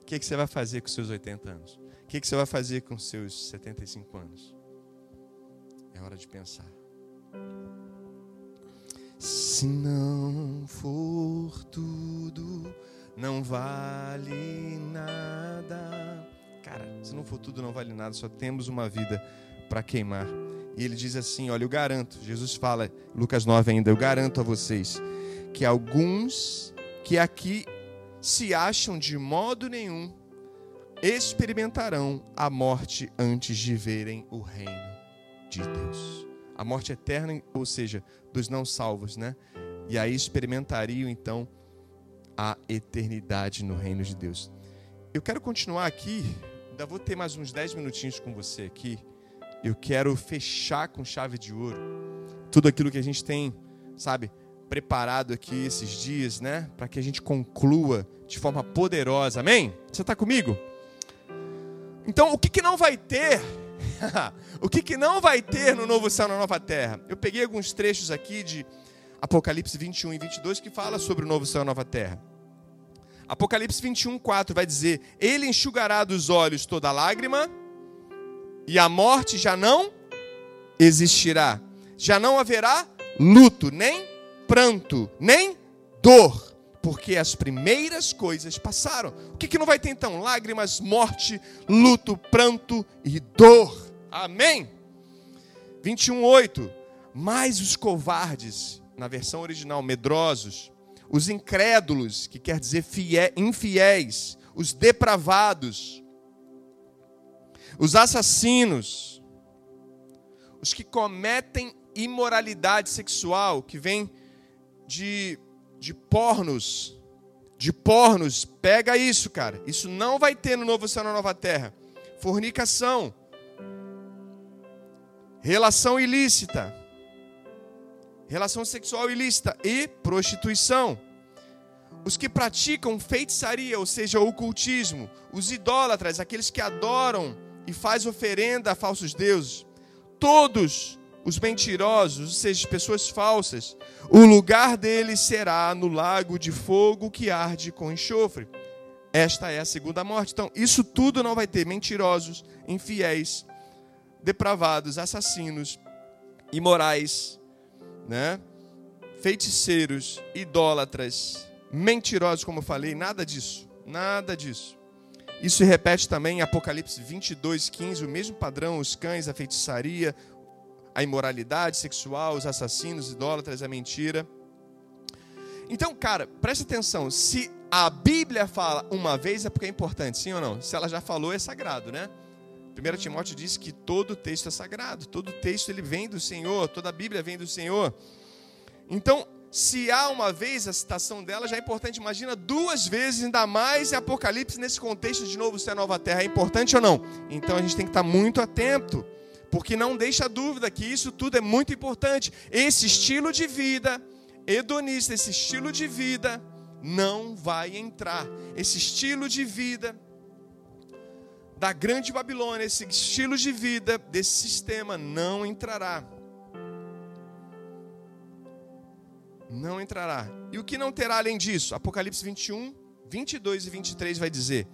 O que, que você vai fazer com seus 80 anos? O que, que você vai fazer com seus 75 anos? É hora de pensar. Se não for tudo, não vale nada. Cara, se não for tudo, não vale nada, só temos uma vida para queimar. E ele diz assim: Olha, eu garanto, Jesus fala, Lucas 9 ainda, eu garanto a vocês que alguns que aqui se acham de modo nenhum experimentarão a morte antes de verem o reino de Deus a morte eterna, ou seja, dos não salvos, né? E aí experimentariam então a eternidade no reino de Deus. eu quero continuar aqui, ainda vou ter mais uns 10 minutinhos com você aqui. Eu quero fechar com chave de ouro tudo aquilo que a gente tem, sabe, preparado aqui esses dias, né? Para que a gente conclua de forma poderosa. Amém? Você está comigo? Então, o que, que não vai ter? o que, que não vai ter no novo céu, na nova terra? Eu peguei alguns trechos aqui de Apocalipse 21 e 22 que fala sobre o novo céu e a nova terra. Apocalipse 21, 4 vai dizer: Ele enxugará dos olhos toda lágrima, e a morte já não existirá. Já não haverá luto, nem pranto, nem dor, porque as primeiras coisas passaram. O que, que não vai ter então? Lágrimas, morte, luto, pranto e dor. Amém? 21:8. Mas os covardes, na versão original, medrosos, os incrédulos, que quer dizer infiéis, os depravados, os assassinos, os que cometem imoralidade sexual, que vem de, de pornos, de pornos, pega isso, cara. Isso não vai ter no novo céu na nova terra. Fornicação, relação ilícita, relação sexual ilícita e prostituição. Os que praticam feitiçaria, ou seja, ocultismo, os idólatras, aqueles que adoram e faz oferenda a falsos deuses, todos os mentirosos, ou seja, pessoas falsas, o lugar deles será no lago de fogo que arde com enxofre. Esta é a segunda morte. Então, isso tudo não vai ter mentirosos, infiéis, depravados, assassinos, imorais, né? feiticeiros, idólatras, mentirosos, como eu falei, nada disso. Nada disso. Isso se repete também em Apocalipse 22, 15, o mesmo padrão, os cães, a feitiçaria, a imoralidade sexual, os assassinos, idólatras, a mentira. Então, cara, preste atenção. Se a Bíblia fala uma vez, é porque é importante, sim ou não? Se ela já falou, é sagrado, né? 1 Timóteo diz que todo texto é sagrado, todo texto ele vem do Senhor, toda a Bíblia vem do Senhor. Então, se há uma vez a citação dela, já é importante. Imagina duas vezes, ainda mais em Apocalipse, nesse contexto de novo ser nova terra. É importante ou não? Então a gente tem que estar muito atento porque não deixa dúvida que isso tudo é muito importante. Esse estilo de vida hedonista, esse estilo de vida não vai entrar. Esse estilo de vida da grande Babilônia, esse estilo de vida desse sistema não entrará. Não entrará. E o que não terá além disso? Apocalipse 21, 22 e 23 vai dizer: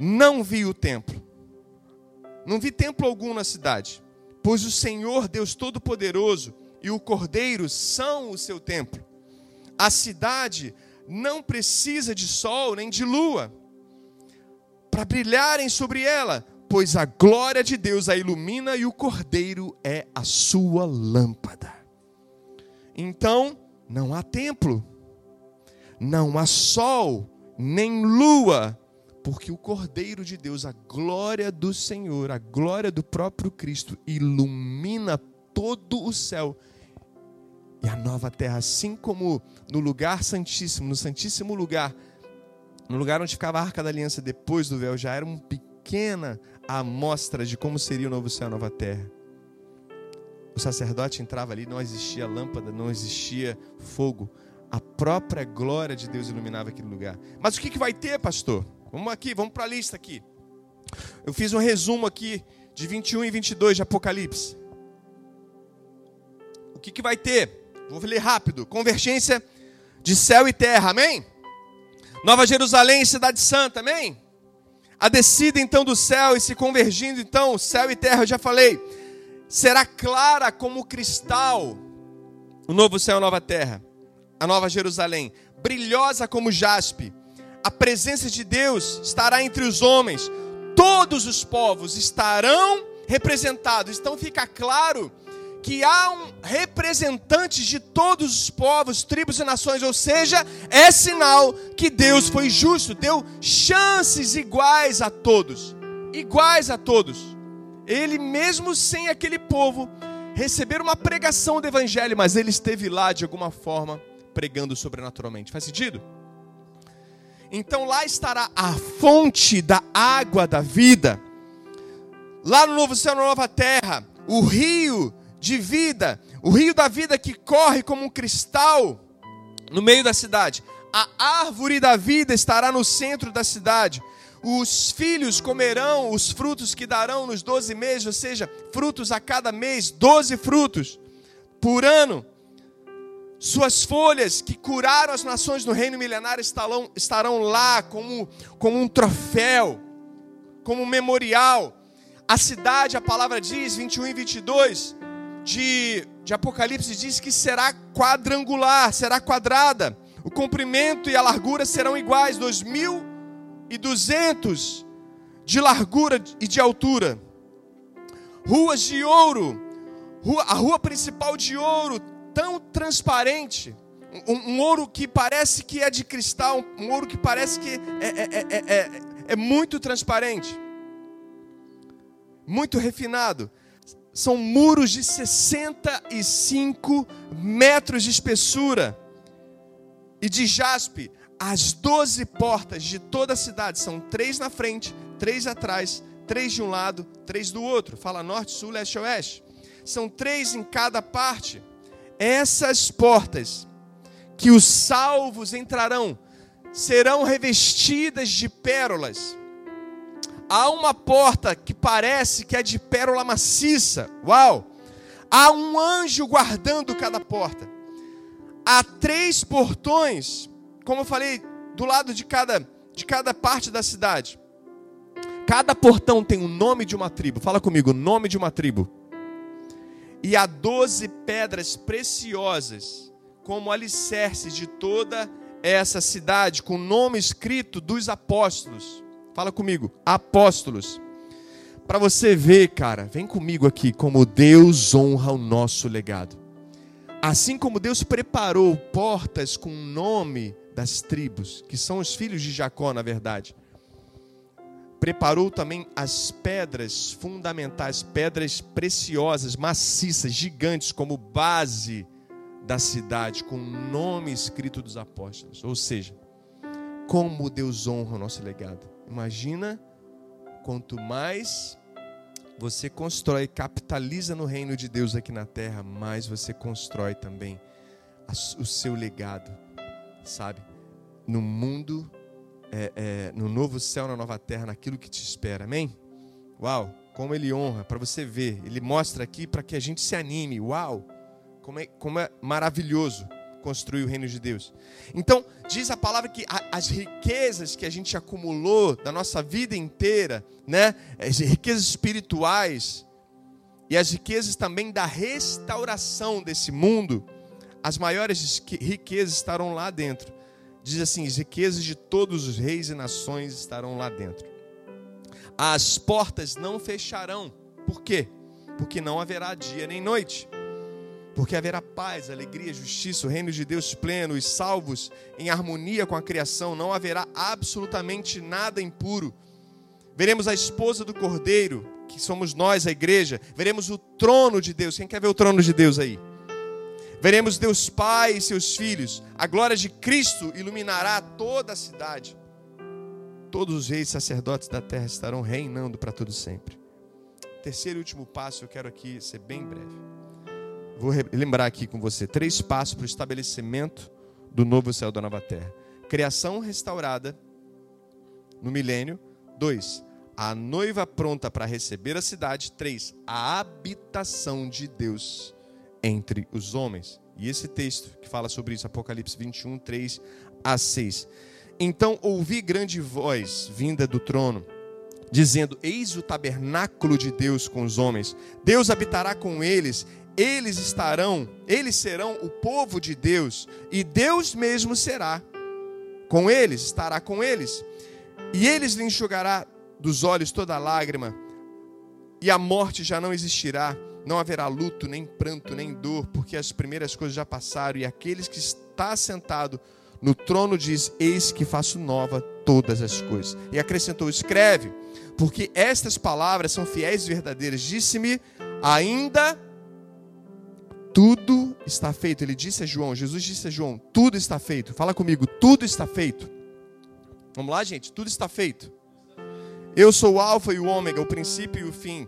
Não vi o templo, não vi templo algum na cidade, pois o Senhor Deus Todo-Poderoso e o Cordeiro são o seu templo. A cidade não precisa de sol nem de lua para brilharem sobre ela, pois a glória de Deus a ilumina e o Cordeiro é a sua lâmpada. Então, não há templo, não há sol, nem lua, porque o Cordeiro de Deus, a glória do Senhor, a glória do próprio Cristo, ilumina todo o céu e a nova terra, assim como no lugar santíssimo, no santíssimo lugar, no lugar onde ficava a arca da aliança depois do véu, já era uma pequena amostra de como seria o novo céu e a nova terra. O sacerdote entrava ali, não existia lâmpada, não existia fogo. A própria glória de Deus iluminava aquele lugar. Mas o que, que vai ter, pastor? Vamos aqui, vamos para a lista aqui. Eu fiz um resumo aqui de 21 e 22 de Apocalipse. O que, que vai ter? Vou ler rápido. Convergência de céu e terra, amém? Nova Jerusalém, cidade santa, amém? A descida então do céu e se convergindo então, céu e terra, eu já falei. Será clara como cristal o novo céu e a nova terra. A nova Jerusalém, brilhosa como jaspe a presença de Deus estará entre os homens, todos os povos estarão representados. Então fica claro que há um representante de todos os povos, tribos e nações, ou seja, é sinal que Deus foi justo, deu chances iguais a todos, iguais a todos. Ele mesmo sem aquele povo receber uma pregação do evangelho, mas ele esteve lá de alguma forma pregando sobrenaturalmente. Faz sentido? Então lá estará a fonte da água da vida. Lá no novo céu, na nova terra, o rio de vida, o rio da vida que corre como um cristal no meio da cidade. A árvore da vida estará no centro da cidade. Os filhos comerão os frutos que darão nos 12 meses, ou seja, frutos a cada mês, 12 frutos por ano. Suas folhas que curaram as nações no reino milenário estarão, estarão lá como, como um troféu, como um memorial. A cidade, a palavra diz, 21 e 22 de, de Apocalipse, diz que será quadrangular, será quadrada. O comprimento e a largura serão iguais, 2.200 de largura e de altura. Ruas de ouro a rua principal de ouro, tão transparente, um, um, ouro que parece que é de cristal, um ouro que parece que é, é, é, é muito transparente, muito refinado. São muros de 65 metros de espessura e de jaspe. As 12 portas de toda a cidade são três na frente, três atrás, três de um lado, três do outro. Fala norte, sul, leste, oeste são três em cada parte. Essas portas que os salvos entrarão serão revestidas de pérolas. Há uma porta que parece que é de pérola maciça. Uau! Há um anjo guardando cada porta. Há três portões, como eu falei, do lado de cada, de cada parte da cidade. Cada portão tem o nome de uma tribo. Fala comigo, nome de uma tribo e há doze pedras preciosas, como alicerce de toda essa cidade, com o nome escrito dos apóstolos. Fala comigo, apóstolos. Para você ver, cara, vem comigo aqui, como Deus honra o nosso legado. Assim como Deus preparou portas com o nome das tribos, que são os filhos de Jacó, na verdade preparou também as pedras fundamentais, pedras preciosas, maciças, gigantes, como base da cidade, com o nome escrito dos apóstolos. Ou seja, como Deus honra o nosso legado. Imagina quanto mais você constrói, capitaliza no reino de Deus aqui na terra, mais você constrói também o seu legado, sabe? No mundo é, é, no novo céu, na nova terra, naquilo que te espera. Amém? Uau, como ele honra, para você ver. Ele mostra aqui para que a gente se anime. Uau, como é, como é maravilhoso construir o reino de Deus. Então, diz a palavra que as riquezas que a gente acumulou da nossa vida inteira, né? As riquezas espirituais e as riquezas também da restauração desse mundo, as maiores riquezas estarão lá dentro diz assim: as riquezas de todos os reis e nações estarão lá dentro. As portas não fecharão. Por quê? Porque não haverá dia nem noite. Porque haverá paz, alegria, justiça, o reino de Deus pleno e salvos em harmonia com a criação. Não haverá absolutamente nada impuro. Veremos a esposa do cordeiro, que somos nós, a igreja. Veremos o trono de Deus. Quem quer ver o trono de Deus aí? Veremos Deus Pai e seus filhos. A glória de Cristo iluminará toda a cidade. Todos os reis e sacerdotes da terra estarão reinando para todo sempre. Terceiro e último passo, eu quero aqui ser bem breve. Vou lembrar aqui com você três passos para o estabelecimento do novo céu da nova terra: criação restaurada no milênio. Dois, a noiva pronta para receber a cidade. Três, a habitação de Deus entre os homens. E esse texto que fala sobre isso, Apocalipse 21, 3 a 6. Então ouvi grande voz vinda do trono, dizendo: Eis o tabernáculo de Deus com os homens. Deus habitará com eles, eles estarão, eles serão o povo de Deus, e Deus mesmo será com eles, estará com eles. E eles lhe enxugará dos olhos toda lágrima, e a morte já não existirá não haverá luto, nem pranto, nem dor, porque as primeiras coisas já passaram, e aqueles que está sentado no trono diz: Eis que faço nova todas as coisas. E acrescentou: Escreve, porque estas palavras são fiéis e verdadeiras. Disse-me: Ainda tudo está feito. Ele disse a João, Jesus disse a João: Tudo está feito. Fala comigo: Tudo está feito. Vamos lá, gente? Tudo está feito. Eu sou o alfa e o ômega, o princípio e o fim.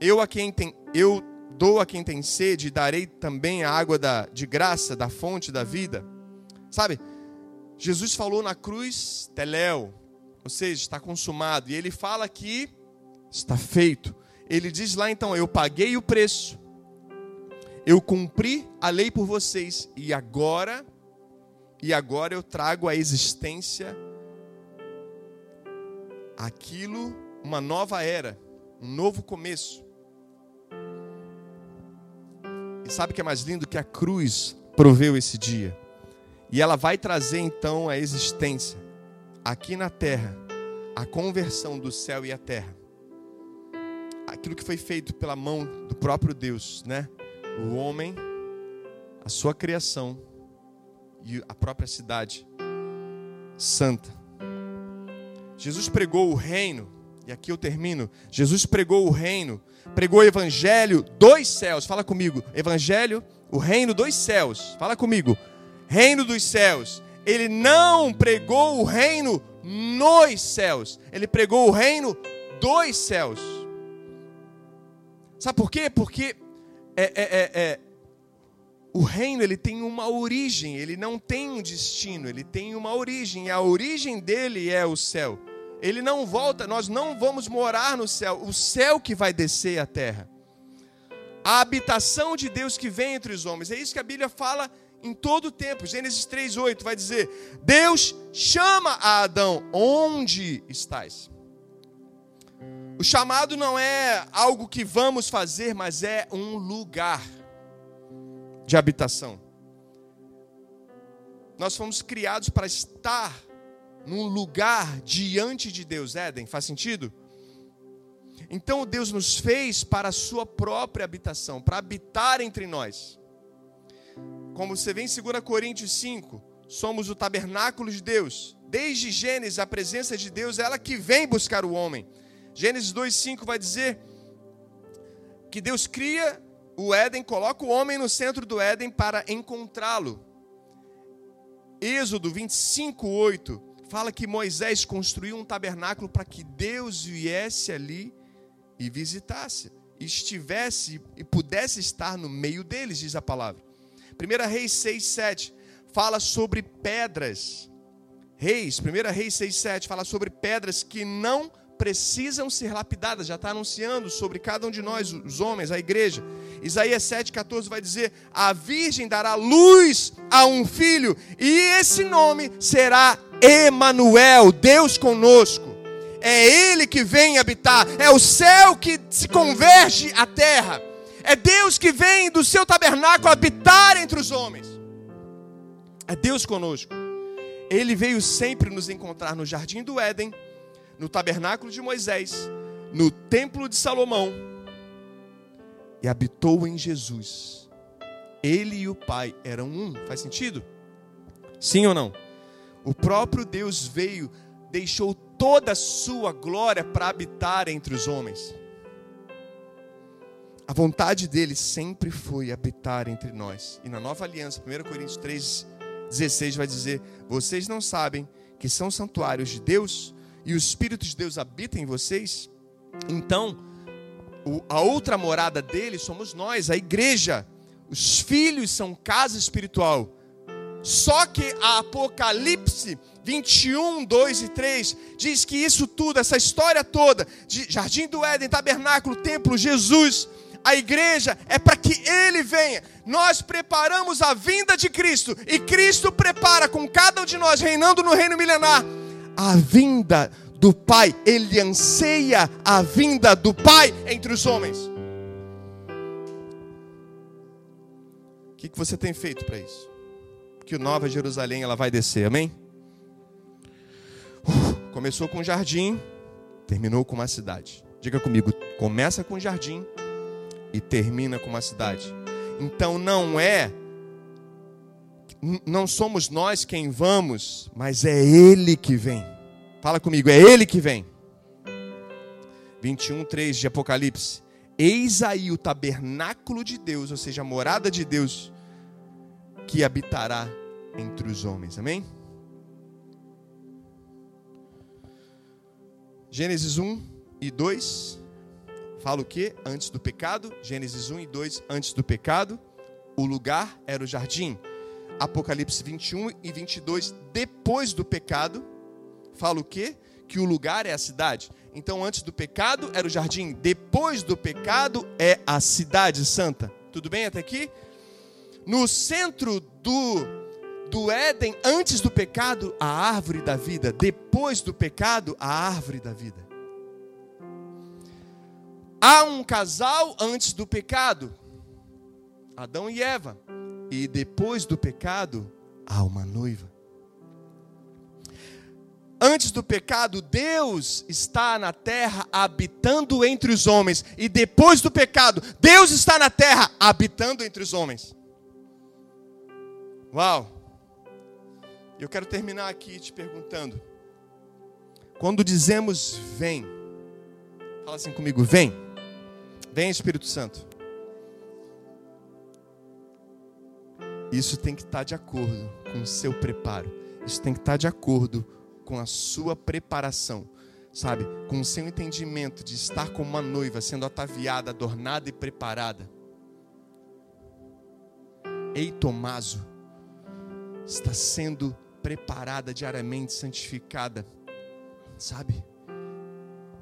Eu a quem tem, eu dou a quem tem sede e darei também a água da, de graça da fonte da vida. Sabe? Jesus falou na cruz, teléu, ou seja, está consumado. E ele fala que está feito. Ele diz lá então: Eu paguei o preço, eu cumpri a lei por vocês, e agora, e agora eu trago a existência aquilo, uma nova era, um novo começo. E sabe o que é mais lindo? Que a cruz proveu esse dia. E ela vai trazer então a existência aqui na terra, a conversão do céu e a terra. Aquilo que foi feito pela mão do próprio Deus, né? O homem, a sua criação e a própria cidade santa. Jesus pregou o reino, e aqui eu termino. Jesus pregou o reino, pregou o evangelho dos céus. Fala comigo, evangelho, o reino dos céus. Fala comigo, reino dos céus. Ele não pregou o reino nos céus, ele pregou o reino dos céus. Sabe por quê? Porque é, é, é, é, o reino ele tem uma origem, ele não tem um destino, ele tem uma origem, a origem dele é o céu. Ele não volta, nós não vamos morar no céu, o céu que vai descer à terra. A habitação de Deus que vem entre os homens, é isso que a Bíblia fala em todo o tempo. Gênesis 3:8 vai dizer: Deus chama a Adão: "Onde estás?" O chamado não é algo que vamos fazer, mas é um lugar de habitação. Nós fomos criados para estar num lugar diante de Deus, Éden, faz sentido? Então Deus nos fez para a sua própria habitação, para habitar entre nós. Como você vê em 2 Coríntios 5, somos o tabernáculo de Deus. Desde Gênesis, a presença de Deus é ela que vem buscar o homem. Gênesis 2:5 vai dizer que Deus cria o Éden, coloca o homem no centro do Éden para encontrá-lo. Êxodo 25:8 fala que Moisés construiu um tabernáculo para que Deus viesse ali e visitasse, estivesse e pudesse estar no meio deles, diz a palavra. 1 Reis 6, 7 fala sobre pedras. Reis, 1 Reis 6, 7 fala sobre pedras que não precisam ser lapidadas, já está anunciando sobre cada um de nós, os homens, a igreja. Isaías 7,14 vai dizer: A virgem dará luz a um filho, e esse nome será Emanuel, Deus conosco. É Ele que vem habitar, é o céu que se converge à terra. É Deus que vem do seu tabernáculo habitar entre os homens. É Deus conosco. Ele veio sempre nos encontrar no jardim do Éden no tabernáculo de Moisés, no templo de Salomão e habitou em Jesus. Ele e o Pai eram um. Faz sentido? Sim ou não? O próprio Deus veio, deixou toda a sua glória para habitar entre os homens. A vontade dele sempre foi habitar entre nós. E na nova aliança, 1 Coríntios 3, 16 vai dizer: Vocês não sabem que são santuários de Deus e o Espírito de Deus habita em vocês, então a outra morada dele somos nós, a igreja. Os filhos são casa espiritual. Só que a Apocalipse 21, 2 e 3 diz que isso tudo, essa história toda, de Jardim do Éden, Tabernáculo, Templo, Jesus, a igreja, é para que ele venha. Nós preparamos a vinda de Cristo e Cristo prepara com cada um de nós reinando no reino milenar a vinda do Pai, ele anseia a vinda do Pai entre os homens. O que, você tem feito para isso? Que o Nova Jerusalém ela vai descer, amém? começou com um jardim, terminou com uma cidade. Diga comigo, começa com um jardim e termina com uma cidade. Então não é não somos nós quem vamos, mas é Ele que vem. Fala comigo, é Ele que vem. 21, 3 de Apocalipse. Eis aí o tabernáculo de Deus, ou seja, a morada de Deus, que habitará entre os homens. Amém? Gênesis 1 e 2 fala o que? Antes do pecado. Gênesis 1 e 2, antes do pecado. O lugar era o jardim. Apocalipse 21 e 22, depois do pecado. Fala o que? Que o lugar é a cidade. Então, antes do pecado era o jardim, depois do pecado é a cidade santa. Tudo bem até aqui? No centro do do Éden, antes do pecado, a árvore da vida, depois do pecado, a árvore da vida. Há um casal antes do pecado, Adão e Eva, e depois do pecado, há uma noiva. Antes do pecado, Deus está na terra habitando entre os homens, e depois do pecado, Deus está na terra habitando entre os homens. Uau! Eu quero terminar aqui te perguntando: quando dizemos vem, fala assim comigo, vem. Vem Espírito Santo. Isso tem que estar de acordo com o seu preparo. Isso tem que estar de acordo com a sua preparação, sabe? Com o seu entendimento de estar como uma noiva, sendo ataviada, adornada e preparada. Ei, Tomaso, está sendo preparada diariamente, santificada, sabe?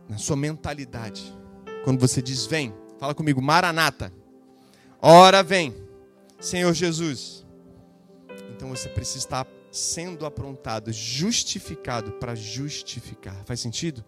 Na sua mentalidade. Quando você diz vem, fala comigo, Maranata. Ora vem, Senhor Jesus. Então você precisa estar sendo aprontado, justificado para justificar. Faz sentido?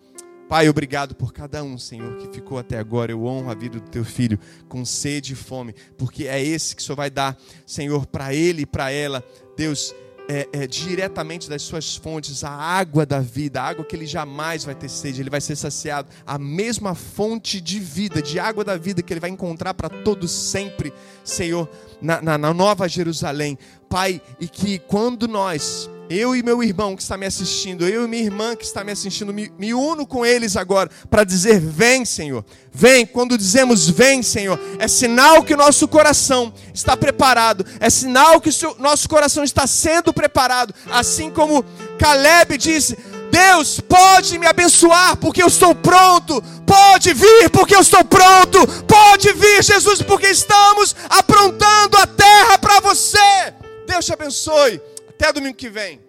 Pai, obrigado por cada um, Senhor, que ficou até agora. Eu honro a vida do teu filho com sede e fome, porque é esse que Senhor vai dar, Senhor, para ele e para ela. Deus, é, é, diretamente das suas fontes a água da vida, a água que ele jamais vai ter sede, ele vai ser saciado, a mesma fonte de vida, de água da vida que ele vai encontrar para todos sempre, Senhor, na, na, na Nova Jerusalém. Pai, e que quando nós eu e meu irmão que está me assistindo, eu e minha irmã que está me assistindo, me, me uno com eles agora para dizer: Vem, Senhor, vem. Quando dizemos vem, Senhor, é sinal que o nosso coração está preparado, é sinal que o nosso coração está sendo preparado, assim como Caleb disse: Deus pode me abençoar porque eu estou pronto. Pode vir porque eu estou pronto. Pode vir, Jesus, porque estamos aprontando a terra para você. Deus te abençoe. Até domingo que vem.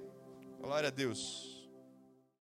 Glória a Deus.